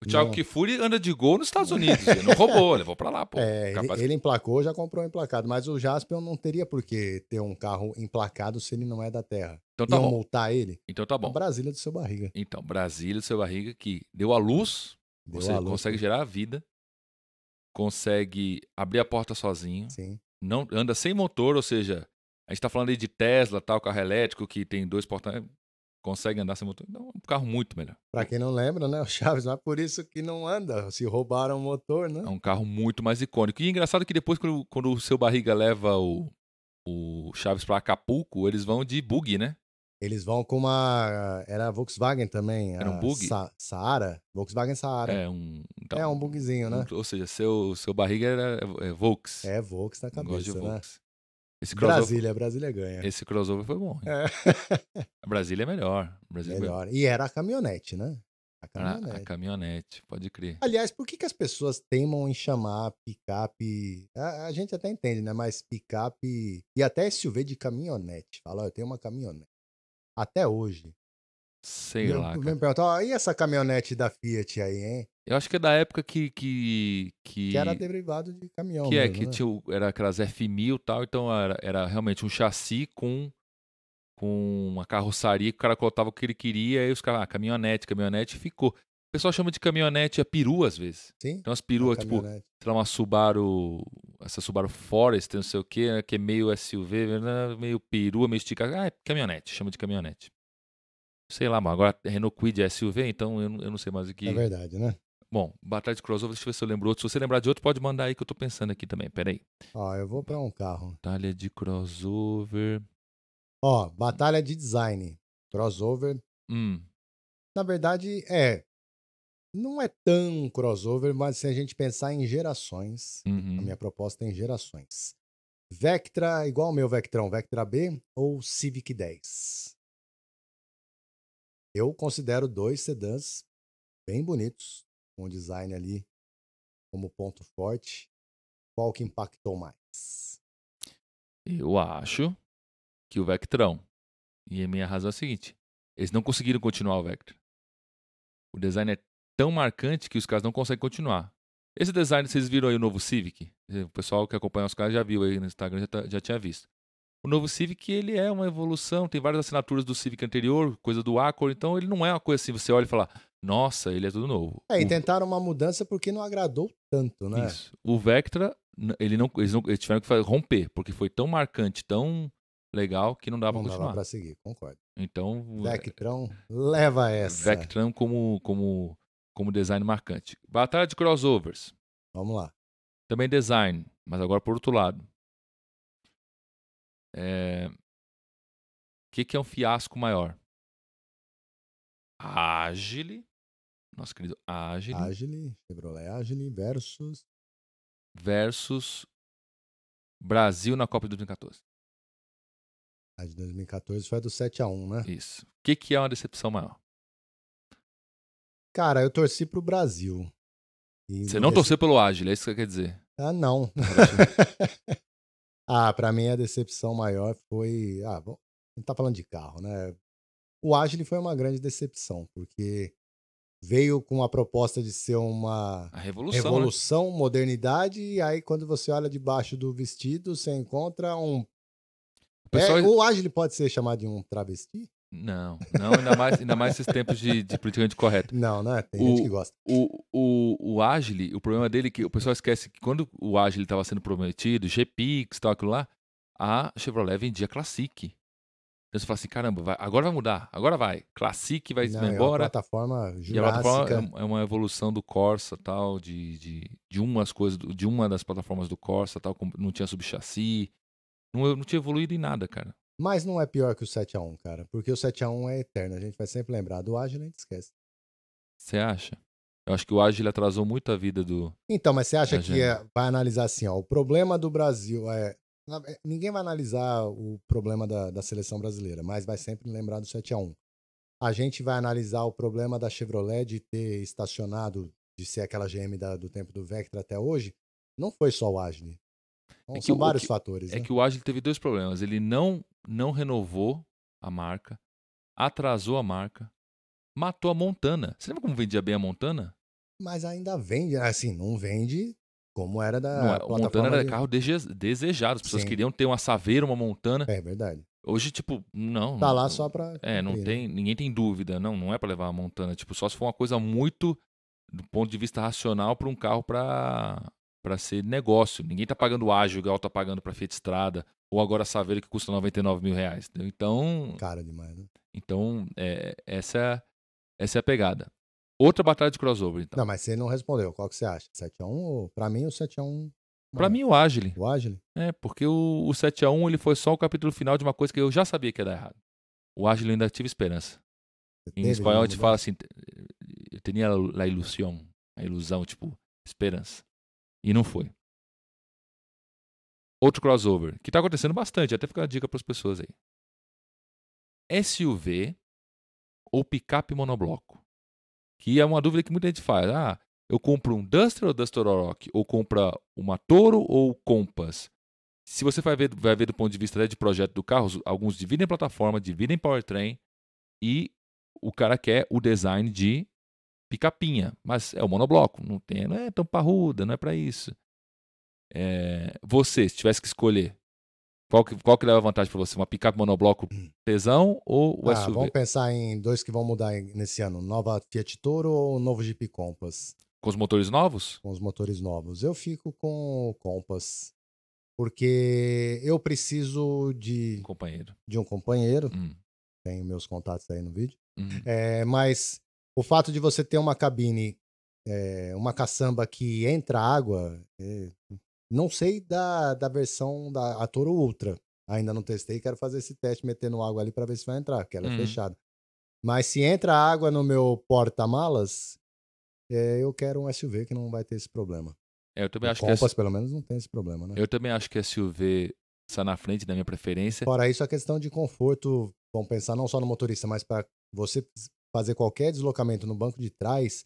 Speaker 2: O Thiago. Kifuri anda de gol nos Estados Unidos. Ele não roubou, levou pra lá, pô.
Speaker 1: É, ele,
Speaker 2: Capaz-
Speaker 1: ele emplacou, já comprou emplacado, mas o Jaspion não teria por que ter um carro emplacado se ele não é da Terra.
Speaker 2: Então tá
Speaker 1: Iam
Speaker 2: bom.
Speaker 1: multar ele?
Speaker 2: Então tá bom.
Speaker 1: Brasília do seu barriga.
Speaker 2: Então, Brasília, do seu barriga, que deu a luz,
Speaker 1: Deu
Speaker 2: você
Speaker 1: a luz,
Speaker 2: consegue gerar a vida, consegue abrir a porta sozinho,
Speaker 1: Sim.
Speaker 2: não anda sem motor, ou seja, a gente tá falando aí de Tesla, tal, carro elétrico que tem dois portais, consegue andar sem motor. Então, é um carro muito melhor.
Speaker 1: Pra quem não lembra, né? O Chaves, mas por isso que não anda. Se roubaram o motor, né?
Speaker 2: É um carro muito mais icônico. E engraçado que depois, quando, quando o seu barriga leva o, o Chaves pra Acapulco, eles vão de bug, né?
Speaker 1: Eles vão com uma. Era a Volkswagen também.
Speaker 2: Era um bug?
Speaker 1: Sa Saara. Volkswagen Saara.
Speaker 2: É um. então,
Speaker 1: É um bugzinho, né?
Speaker 2: um- ou seja, seu, seu barriga era é, é Volks.
Speaker 1: É Volks na
Speaker 2: Não gosto de
Speaker 1: cabeça, né?
Speaker 2: Esse crossover,
Speaker 1: Brasília, Brasília ganha.
Speaker 2: esse crossover foi bom.
Speaker 1: É.
Speaker 2: A Brasília é melhor. A Brasília é
Speaker 1: Melhor. E era a caminhonete, né? A caminhonete.
Speaker 2: a caminhonete, pode crer.
Speaker 1: Aliás, por que, que as pessoas teimam em chamar picape? A, a gente até entende, né? Mas picape e até SUV de caminhonete. Fala, ó, eu tenho uma caminhonete. Até hoje.
Speaker 2: Sei
Speaker 1: Me-
Speaker 2: lá,
Speaker 1: me ó, e essa caminhonete da Fiat aí, hein?
Speaker 2: Eu acho que é da época que. Que, que,
Speaker 1: Que era derivado de caminhão.
Speaker 2: que é,
Speaker 1: mesmo,
Speaker 2: que
Speaker 1: né?
Speaker 2: tinha, era aquelas F1000 e tal, então era, era realmente um chassi com, com uma carroçaria que o cara colocava o que ele queria, aí os caras, ah, caminhonete, caminhonete, ficou. O pessoal chama de caminhonete a peru às vezes.
Speaker 1: Sim.
Speaker 2: Então as
Speaker 1: uma
Speaker 2: peruas, tipo, sei uma Subaru, essa Subaru Forest, não sei o que, que é meio SUV, né, meio perua, meio esticada. Ah, é caminhonete, chama de caminhonete. Sei lá, mas agora Renault Kwid é SUV, então eu, eu não sei mais o que.
Speaker 1: É verdade, né?
Speaker 2: Bom, Batalha de Crossover, deixa eu ver se eu lembro outro. Se você lembrar de outro, pode mandar aí que eu tô pensando aqui também. Pera aí.
Speaker 1: Ó, eu vou pra um carro.
Speaker 2: Batalha de Crossover.
Speaker 1: Ó, batalha de design. Crossover.
Speaker 2: Hum,
Speaker 1: Na verdade, é. Não é tão crossover, mas se a gente pensar em gerações,
Speaker 2: uhum.
Speaker 1: a minha proposta é em gerações. Vectra, igual o meu Vectrão, Vectra B ou Civic 10? Eu considero dois sedãs bem bonitos, com o design ali como ponto forte. Qual que impactou mais?
Speaker 2: Eu acho que o Vectrão. E a minha razão é a seguinte: eles não conseguiram continuar o Vectra. O design é tão marcante que os caras não conseguem continuar. Esse design, vocês viram aí o novo Civic? O pessoal que acompanha os caras já viu aí no Instagram, já, tá, já tinha visto. O novo Civic, ele é uma evolução, tem várias assinaturas do Civic anterior, coisa do Accord, então ele não é uma coisa assim, você olha e fala, nossa, ele é tudo novo.
Speaker 1: É, e
Speaker 2: O-
Speaker 1: tentaram uma mudança porque não agradou tanto, né?
Speaker 2: Isso. O Vectra, ele não, eles, não, eles tiveram que romper, porque foi tão marcante, tão legal, que não dava
Speaker 1: Não
Speaker 2: pra
Speaker 1: dava
Speaker 2: continuar.
Speaker 1: pra seguir, concordo.
Speaker 2: Então,
Speaker 1: Vectrão, leva essa.
Speaker 2: Vectran como, como, como design marcante. Batalha de crossovers.
Speaker 1: Vamos lá.
Speaker 2: Também design, mas agora por outro lado. É... O que, que é um fiasco maior? Agile, nosso querido Agile,
Speaker 1: Agile, Chevrolet Agile versus.
Speaker 2: versus Brasil na Copa de 2014.
Speaker 1: A de 2014 foi a do 7x1, né?
Speaker 2: Isso. O que, que é uma decepção maior?
Speaker 1: Cara, eu torci pro Brasil. E
Speaker 2: Você não torceu pelo Agile, é isso que você quer dizer?
Speaker 1: Ah, não. ah, pra mim a decepção maior foi. Ah, bom, a gente tá falando de carro, né? O Agile foi uma grande decepção, porque veio com a proposta de ser uma
Speaker 2: A revolução, né?
Speaker 1: revolução, modernidade, e aí quando você olha debaixo do vestido, você encontra um.
Speaker 2: O pessoal...
Speaker 1: É, o Agile pode ser chamado de um travesti?
Speaker 2: Não, não, ainda mais, ainda mais esses tempos de, de politicamente correto.
Speaker 1: Não, né? Tem
Speaker 2: O-
Speaker 1: gente que gosta.
Speaker 2: O, o, o Agile, o problema dele é que o pessoal esquece que quando o Agile estava sendo prometido, GPix e tal, aquilo lá, a Chevrolet vendia Classic. Então você fala assim, caramba, vai- agora vai mudar, agora vai. Classic vai,
Speaker 1: Não,
Speaker 2: vai
Speaker 1: é uma
Speaker 2: embora.
Speaker 1: plataforma
Speaker 2: E a plataforma
Speaker 1: jurássica.
Speaker 2: é- é uma evolução do Corsa, tal, de, de, de umas coisas, de uma das plataformas do Corsa, tal, não tinha subchassi. Não, não tinha evoluído em nada, cara.
Speaker 1: Mas não é pior que o 7x1, cara. Porque o 7x1 é eterno. A gente vai sempre lembrar. Do Agile a gente esquece.
Speaker 2: Você acha? Eu acho que o Agile atrasou muito a vida do.
Speaker 1: Então, mas você acha que é- vai analisar assim, ó, o problema do Brasil é. Ninguém vai analisar o problema da, da seleção brasileira, mas vai sempre lembrar do 7x1. A gente vai analisar o problema da Chevrolet de ter estacionado, de ser aquela GM da- do tempo do Vectra até hoje. Não foi só o. Então,
Speaker 2: É que
Speaker 1: são
Speaker 2: o-
Speaker 1: vários
Speaker 2: que-
Speaker 1: fatores.
Speaker 2: É
Speaker 1: né?
Speaker 2: que o Agile teve dois problemas. Ele não, não renovou a marca, atrasou a marca, matou a Montana. Você lembra como vendia bem a Montana?
Speaker 1: Mas ainda vende, assim, não vende como era da
Speaker 2: Não, a Montana
Speaker 1: plataforma
Speaker 2: era
Speaker 1: de-
Speaker 2: carro desejado. As pessoas
Speaker 1: Sim.
Speaker 2: queriam ter uma Saveira, uma Montana.
Speaker 1: É verdade.
Speaker 2: Hoje, tipo, não.
Speaker 1: Tá
Speaker 2: não-
Speaker 1: lá só pra.
Speaker 2: É, não
Speaker 1: né?
Speaker 2: tem, ninguém tem dúvida. Não, não é pra levar a Montana. Tipo, só se for uma coisa muito do ponto de vista racional para um carro pra para ser negócio. Ninguém tá pagando ágil igual tá pagando pra Fiat Strada ou agora a Saveira que custa 99 mil reais. Então,
Speaker 1: Cara demais, né?
Speaker 2: então é, essa, essa é a pegada. Outra batalha de crossover, então.
Speaker 1: Não, mas você não respondeu. Qual que você acha? 7x1 ou. Pra mim, o 7x1.
Speaker 2: Pra mim, o Agile.
Speaker 1: O Agile?
Speaker 2: É, porque o, o 7x1 ele foi só o capítulo final de uma coisa que eu já sabia que ia dar errado. O Agile ainda tive esperança.
Speaker 1: Você
Speaker 2: Em espanhol a gente fala assim, eu tinha a ilusão, a ilusão, tipo, esperança. E não foi. Outro crossover, que tá acontecendo bastante, até fica a dica para as pessoas aí. SUV ou picape monobloco? Que é uma dúvida que muita gente faz. Ah, eu compro um Duster ou Duster Oroch? Ou compra uma Toro ou Compass? Se você vai ver, vai ver do ponto de vista até de projeto do carro, alguns dividem plataforma, dividem powertrain e o cara quer o design de picapinha, mas é o monobloco, não tem, não é tão parruda, não é para isso. É, você, se tivesse que escolher, qual que, qual que leva vantagem para você? Uma picape monobloco tesão ou o
Speaker 1: Ah,
Speaker 2: SUV?
Speaker 1: vamos pensar em dois que vão mudar nesse ano: nova Fiat Toro ou novo Jeep Compass?
Speaker 2: Com os motores novos?
Speaker 1: Com os motores novos. Eu fico com o Compass. Porque eu preciso de,
Speaker 2: Companheiro.
Speaker 1: de um companheiro.
Speaker 2: Hum,
Speaker 1: Tenho meus contatos aí no vídeo.
Speaker 2: hum.
Speaker 1: É, mas o fato de você ter uma cabine, é, uma caçamba que entra água, é, não sei da, da versão da Toro Ultra. Ainda não testei, quero fazer esse teste metendo água ali para ver se vai entrar, porque ela
Speaker 2: Uhum.
Speaker 1: é fechada. Mas se entra água no meu porta-malas, é, eu quero um SUV que não vai ter esse problema.
Speaker 2: É, eu também
Speaker 1: O
Speaker 2: acho que
Speaker 1: Compass,
Speaker 2: S-
Speaker 1: pelo menos, não tem esse problema, né?
Speaker 2: eu também acho que SUV está na frente da minha preferência.
Speaker 1: Fora isso, a questão de conforto, vamos pensar não só no motorista, mas para você fazer qualquer deslocamento no banco de trás,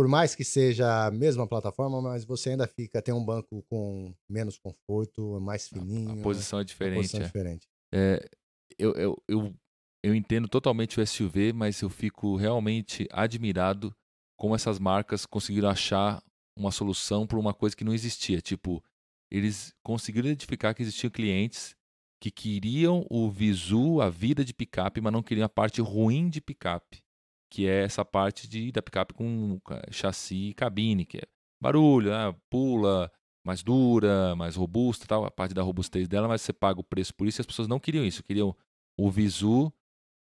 Speaker 1: por mais que seja a mesma plataforma, mas você ainda fica, tem um banco com menos conforto, mais fininho.
Speaker 2: A posição é
Speaker 1: uma
Speaker 2: diferente.
Speaker 1: posição
Speaker 2: é.
Speaker 1: diferente.
Speaker 2: É, eu, eu, eu, eu entendo totalmente o SUV, mas eu fico realmente admirado como essas marcas conseguiram achar uma solução para uma coisa que não existia. Tipo, eles conseguiram identificar que existiam clientes que queriam o visu, a vida de picape, mas não queriam a parte ruim de picape, que é essa parte de, da picape com chassi e cabine, que é barulho, né? pula, mais dura, mais robusta, tal, a parte da robustez dela, mas você paga o preço por isso e as pessoas não queriam isso, queriam o visu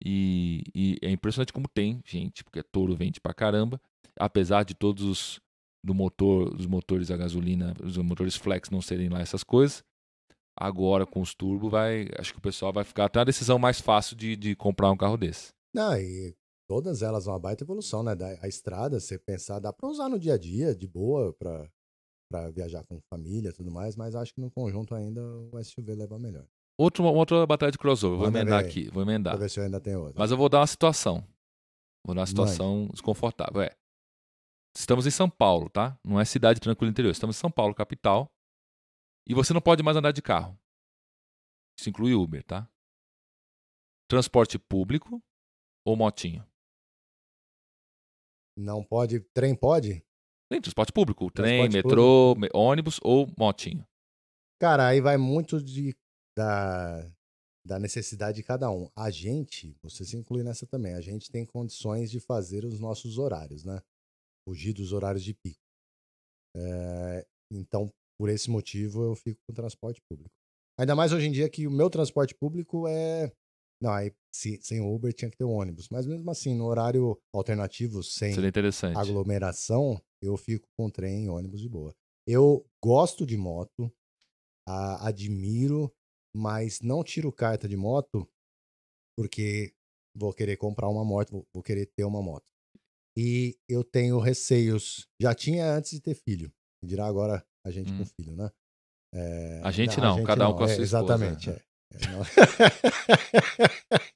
Speaker 2: e, e é impressionante como tem gente, porque touro vende pra caramba, apesar de todos os do motor, dos motores a gasolina, os motores flex não serem lá essas coisas. Agora com os turbo vai, acho que o pessoal vai ficar até a decisão mais fácil de, de comprar um carro desse.
Speaker 1: Não, e todas elas uma baita evolução, né? Da, a estrada, você pensar, dá para usar no dia a dia, de boa, para para viajar com família e tudo mais, mas acho que no conjunto ainda o SUV leva melhor.
Speaker 2: Outro, outra batalha de crossover, vou emendar aqui, vou emendar.
Speaker 1: Pra ver se eu ainda tenho outra.
Speaker 2: Mas eu vou dar uma situação. Vou dar uma situação Mande. desconfortável. É. Estamos em São Paulo, tá? Não é cidade tranquila interior. Estamos em São Paulo, capital. E você não pode mais andar de carro. Isso inclui Uber, tá? Transporte público ou motinho?
Speaker 1: Não pode. Trem pode?
Speaker 2: Tem transporte público. Transporte trem, metrô, público. ônibus ou motinho.
Speaker 1: Cara, aí vai muito de, da, da necessidade de cada um. A gente, você se inclui nessa também, a gente tem condições de fazer os nossos horários, né? Fugir dos horários de pico. É, então, por esse motivo, eu fico com o transporte público. Ainda mais hoje em dia que o meu transporte público é não, aí se, sem Uber tinha que ter um ônibus. Mas mesmo assim, no horário alternativo, sem aglomeração, eu fico com trem e ônibus de boa. Eu gosto de moto, a, admiro, mas não tiro carta de moto porque vou querer comprar uma moto, vou, vou querer ter uma moto. E eu tenho receios. Já tinha antes de ter filho. Dirá agora a gente hum. com filho, né?
Speaker 2: É, a gente não, a gente cada um não. com a sua é,
Speaker 1: Exatamente.
Speaker 2: Esposa, é.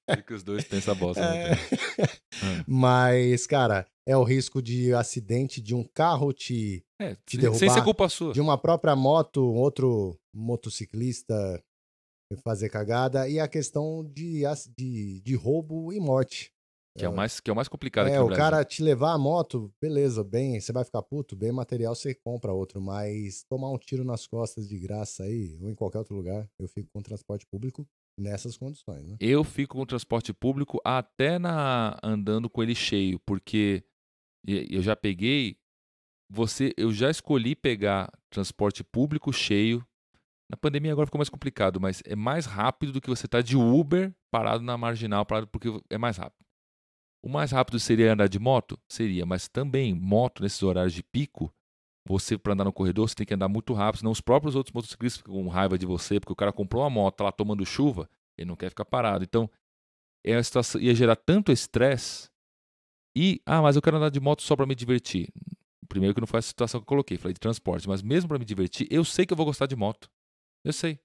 Speaker 2: É que os dois têm essa bosta.
Speaker 1: É... Hum. Mas, cara, é o risco de acidente de um carro te, é, te derrubar.
Speaker 2: Sem ser culpa sua.
Speaker 1: De uma própria moto, outro motociclista fazer cagada. E a questão de, de, de roubo e morte.
Speaker 2: Que é, o mais, que é o mais complicado
Speaker 1: é,
Speaker 2: aqui no
Speaker 1: o cara te levar a moto, beleza, bem, você vai ficar puto, bem material, você compra outro, mas tomar um tiro nas costas de graça aí, ou em qualquer outro lugar, eu fico com transporte público nessas condições, né?
Speaker 2: Eu fico com transporte público até na andando com ele cheio, porque eu já peguei, você, eu já escolhi pegar transporte público cheio. Na pandemia agora ficou mais complicado, mas é mais rápido do que você tá de Uber parado na marginal, parado porque é mais rápido. O mais rápido seria andar de moto? Seria, mas também moto nesses horários de pico, você para andar no corredor, você tem que andar muito rápido, senão os próprios outros motociclistas ficam com raiva de você, porque o cara comprou uma moto, tá lá tomando chuva, ele não quer ficar parado. Então, é a situação, ia gerar tanto estresse e, ah, mas eu quero andar de moto só para me divertir. Primeiro que não foi a situação que eu coloquei, falei de transporte, mas mesmo para me divertir, eu sei que eu vou gostar de moto. Eu sei.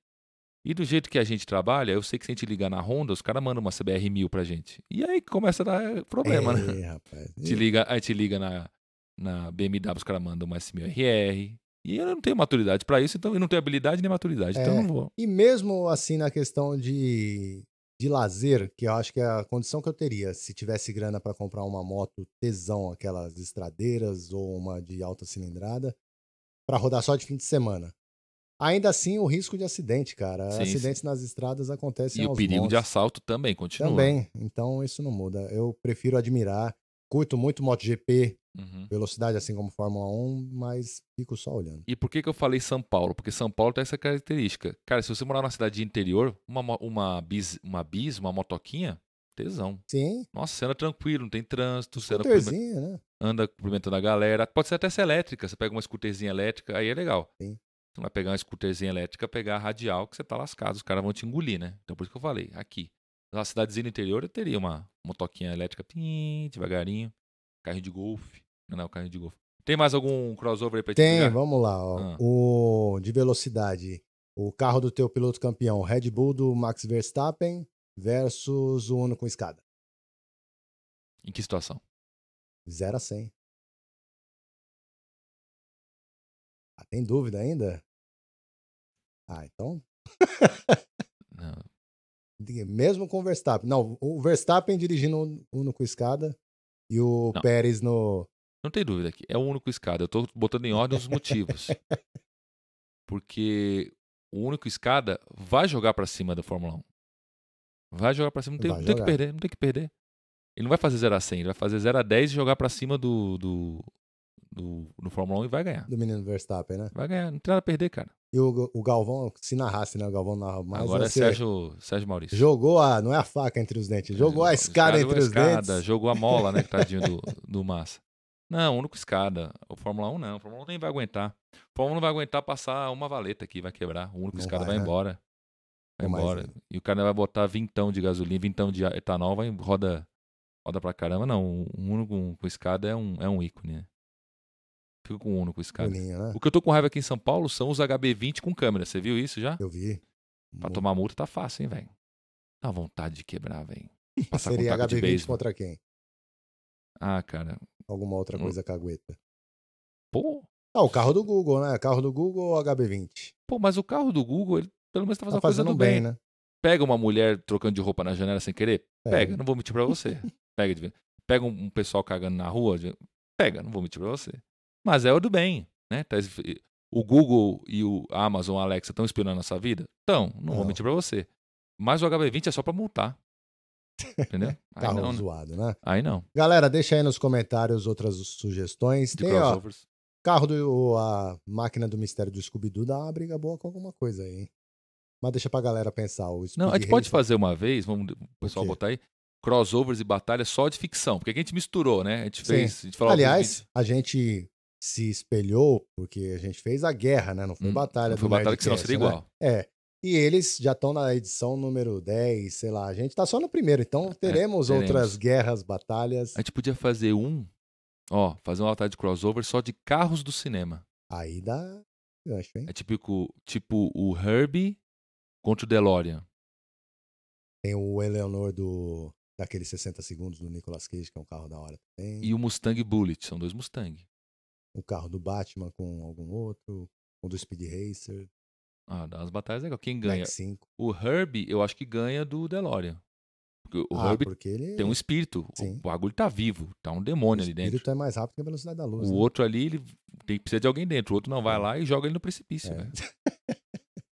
Speaker 2: E do jeito que a gente trabalha, eu sei que se a gente ligar na Honda, os caras mandam uma CBR 1000 pra gente. E aí começa a dar problema, é,
Speaker 1: né? Rapaz.
Speaker 2: Te liga, a gente liga na, na BMW, os caras mandam uma S1000RR. E eu não tenho maturidade para isso, então eu não tenho habilidade nem maturidade, é, então eu não vou.
Speaker 1: E mesmo assim na questão de, de lazer, que eu acho que é a condição que eu teria se tivesse grana para comprar uma moto tesão, aquelas estradeiras ou uma de alta cilindrada, para rodar só de fim de semana. Ainda assim, o risco de acidente, cara. Sim, Acidentes sim. nas estradas acontecem
Speaker 2: E o perigo montes. de assalto também continua.
Speaker 1: Também. Então, isso não muda. Eu prefiro admirar. Curto muito MotoGP, uhum. velocidade, assim como Fórmula 1, mas fico só olhando.
Speaker 2: E por que, que eu falei São Paulo? Porque São Paulo tem essa característica. Cara, se você morar numa cidade interior, uma, uma, bis, uma bis, uma motoquinha, tesão.
Speaker 1: Sim.
Speaker 2: Nossa, você anda tranquilo, não tem trânsito. Você anda,
Speaker 1: né?
Speaker 2: anda cumprimentando a galera. Pode ser até ser elétrica. Você pega uma scooterzinha elétrica, aí é legal.
Speaker 1: Sim.
Speaker 2: Você não vai pegar uma scooterzinha elétrica, pegar a radial, que você tá lascado, os caras vão te engolir, né? Então por isso que eu falei, aqui. Na cidadezinha do interior eu teria uma motoquinha elétrica, pim, devagarinho, carrinho de golfe. Não, não, carrinho de golfe. Tem mais algum crossover aí pra te
Speaker 1: Tem, pegar? vamos lá. Ó. Ah. O de velocidade. O carro do teu piloto campeão, Red Bull do Max Verstappen versus o Uno com escada.
Speaker 2: Em que situação?
Speaker 1: 0 a 100. Ah, tem dúvida ainda? Ah, então. Mesmo com o Verstappen. Não, o Verstappen dirigindo o Uno com escada e o não. Pérez no,
Speaker 2: Não tem dúvida aqui. É o único escada. Eu tô botando em ordem os motivos. Porque o único escada vai jogar pra cima da Fórmula 1. Vai jogar pra cima. Não tem, não tem que perder. Não tem que perder. Ele não vai fazer 0 a 100. Ele vai fazer 0 a 10 e jogar pra cima do, do, do, do Fórmula 1 e vai ganhar.
Speaker 1: Do menino Verstappen, né?
Speaker 2: Vai ganhar. Não tem nada a perder, cara.
Speaker 1: E o, o Galvão, se narrasse, né? O Galvão narra mais.
Speaker 2: Agora é Sérgio, Sérgio Maurício.
Speaker 1: Jogou a. Não é a faca entre os dentes, jogou a escada
Speaker 2: jogou
Speaker 1: entre
Speaker 2: a
Speaker 1: os
Speaker 2: escada,
Speaker 1: dentes.
Speaker 2: Jogou a mola, né? Tadinho do, do Massa. Não, o único escada. O Fórmula 1 não. O Fórmula 1 nem vai aguentar. O Fórmula 1 não vai aguentar passar uma valeta aqui, vai quebrar. O único
Speaker 1: Não
Speaker 2: escada
Speaker 1: vai,
Speaker 2: vai,
Speaker 1: né?
Speaker 2: embora. Vai
Speaker 1: Não mais
Speaker 2: embora.
Speaker 1: ainda.
Speaker 2: E o cara vai botar vintão de gasolina, vintão de etanol, vai roda, roda pra caramba. Não, o único com escada é um, é um ícone, né? Fico com o único escada.
Speaker 1: Boninho, né?
Speaker 2: O que eu tô com raiva aqui em São Paulo são os HB20 com câmera. Você viu isso já?
Speaker 1: Eu vi.
Speaker 2: Pra tomar multa tá fácil, hein, velho? Dá vontade de quebrar, velho.
Speaker 1: Seria
Speaker 2: com taco de
Speaker 1: HB20
Speaker 2: beisebol.
Speaker 1: contra quem?
Speaker 2: Ah, cara.
Speaker 1: Alguma outra
Speaker 2: Hum.
Speaker 1: coisa cagueta.
Speaker 2: Pô,
Speaker 1: Ah, o carro do Google, né? Carro do Google ou HB20?
Speaker 2: pô, mas o carro do Google, ele pelo menos tá fazendo
Speaker 1: Tá
Speaker 2: a coisa
Speaker 1: fazendo
Speaker 2: do
Speaker 1: bem,
Speaker 2: bem.
Speaker 1: né?
Speaker 2: Pega uma mulher trocando de roupa na janela sem querer?
Speaker 1: É.
Speaker 2: Pega, não vou mentir pra você. Pega de. Pega um, um pessoal cagando na rua? Pega, não vou mentir pra você. Mas é o do bem, né? Tá o Google e o Amazon, a Alexa estão espionando a nossa vida? Estão, não, vou
Speaker 1: Não.
Speaker 2: mentir pra você. Mas o HB20 é só pra multar. Entendeu? Aí
Speaker 1: Carro
Speaker 2: não, né?
Speaker 1: zoado, né?
Speaker 2: aí não.
Speaker 1: Galera, deixa aí nos comentários outras sugestões.
Speaker 2: De
Speaker 1: Tem, ó,
Speaker 2: crossovers.
Speaker 1: carro do. A máquina do mistério do Scooby-Doo dá uma briga boa com alguma coisa aí, hein? Mas deixa pra galera pensar. O
Speaker 2: Não, a gente pode
Speaker 1: Racer-
Speaker 2: fazer uma vez, vamos o pessoal
Speaker 1: quê?
Speaker 2: botar aí, crossovers e batalhas só de ficção, porque aqui a gente misturou, né? A gente fez, a gente falou
Speaker 1: Aliás, a gente se espelhou porque a gente fez a guerra, né? Não foi
Speaker 2: Hum,
Speaker 1: batalha
Speaker 2: não foi batalha que senão
Speaker 1: Nerdcast,
Speaker 2: seria
Speaker 1: né?
Speaker 2: igual.
Speaker 1: É. E eles já estão na edição número 10, sei lá. A gente tá só no primeiro, então teremos,
Speaker 2: teremos.
Speaker 1: outras guerras, batalhas.
Speaker 2: A gente podia fazer um, ó, fazer uma batalha de crossover só de carros do cinema.
Speaker 1: Aí dá gancho, hein?
Speaker 2: É tipo, tipo o Herbie contra o DeLorean.
Speaker 1: Tem o Eleanor do daqueles 60 segundos do Nicolas Cage, que é um carro da hora também.
Speaker 2: E o Mustang Bullet, são dois Mustang.
Speaker 1: O carro do Batman com algum outro. O do Speed Racer.
Speaker 2: Ah, dá umas batalhas legal. Quem ganha?
Speaker 1: Max 5.
Speaker 2: O Herbie, eu acho que ganha do DeLorean. Porque o
Speaker 1: ah,
Speaker 2: Herbie
Speaker 1: porque ele.
Speaker 2: tem um espírito.
Speaker 1: Sim.
Speaker 2: O bagulho tá vivo, tá um demônio
Speaker 1: o
Speaker 2: ali dentro.
Speaker 1: espírito é mais rápido que a velocidade da luz.
Speaker 2: O
Speaker 1: né?
Speaker 2: outro ali, ele tem que precisar de alguém dentro. O outro não vai
Speaker 1: É.
Speaker 2: lá e joga ele no precipício,
Speaker 1: É.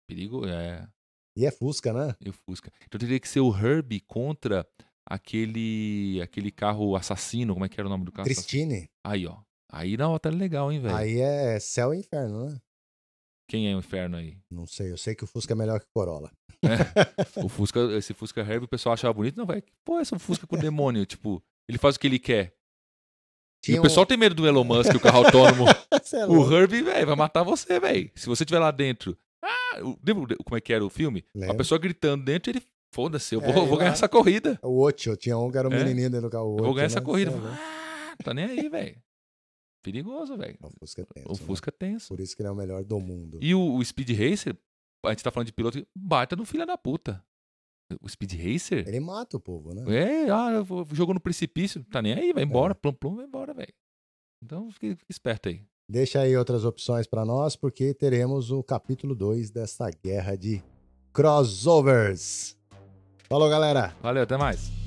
Speaker 2: Perigo, é.
Speaker 1: E é Fusca, né?
Speaker 2: E o Fusca. Então teria que ser o Herbie contra aquele aquele carro assassino. Como é que era o nome do carro?
Speaker 1: Christine.
Speaker 2: Aí, ó. Aí dá uma batalha legal, hein, velho?
Speaker 1: Aí é céu e inferno, né?
Speaker 2: Quem é o inferno aí?
Speaker 1: Não sei, eu sei que o Fusca é melhor que o Corolla.
Speaker 2: O Fusca, esse Fusca Herbie, o pessoal achava bonito. Não, vai. Pô, esse é um Fusca com demônio. Tipo, ele faz o que ele quer. E
Speaker 1: Tinha
Speaker 2: o pessoal tem medo do Elon Musk, o carro autônomo.
Speaker 1: um... É
Speaker 2: o. Herbie, velho, vai matar você, velho. Se você estiver lá dentro. Ah, lembra como é que era o filme? A
Speaker 1: Lembro.
Speaker 2: pessoa gritando dentro, ele. Foda-se, eu
Speaker 1: É,
Speaker 2: vou,
Speaker 1: e
Speaker 2: vou ganhar
Speaker 1: lá-
Speaker 2: essa corrida.
Speaker 1: O Ocho, tinha um que era o
Speaker 2: É.
Speaker 1: menininho dentro do carro. o
Speaker 2: Eu vou
Speaker 1: Ocho,
Speaker 2: ganhar essa
Speaker 1: né?
Speaker 2: corrida.
Speaker 1: Cê é.
Speaker 2: Ah, tá nem aí, velho. Perigoso, velho.
Speaker 1: O Fusca é tenso,
Speaker 2: O
Speaker 1: né?
Speaker 2: Fusca é tenso.
Speaker 1: Por isso que ele é o melhor do mundo.
Speaker 2: E o, o Speed Racer, a gente tá falando de piloto, bata no filho da puta. O Speed Racer?
Speaker 1: Ele mata o povo, né?
Speaker 2: É, ah, jogou no precipício, tá nem aí,
Speaker 1: É.
Speaker 2: vai embora, plum plum, vai embora, velho. Então fique, fique esperto aí.
Speaker 1: Deixa aí outras opções pra nós, porque teremos o capítulo 2 dessa guerra de crossovers. Falou, galera!
Speaker 2: Valeu, até mais.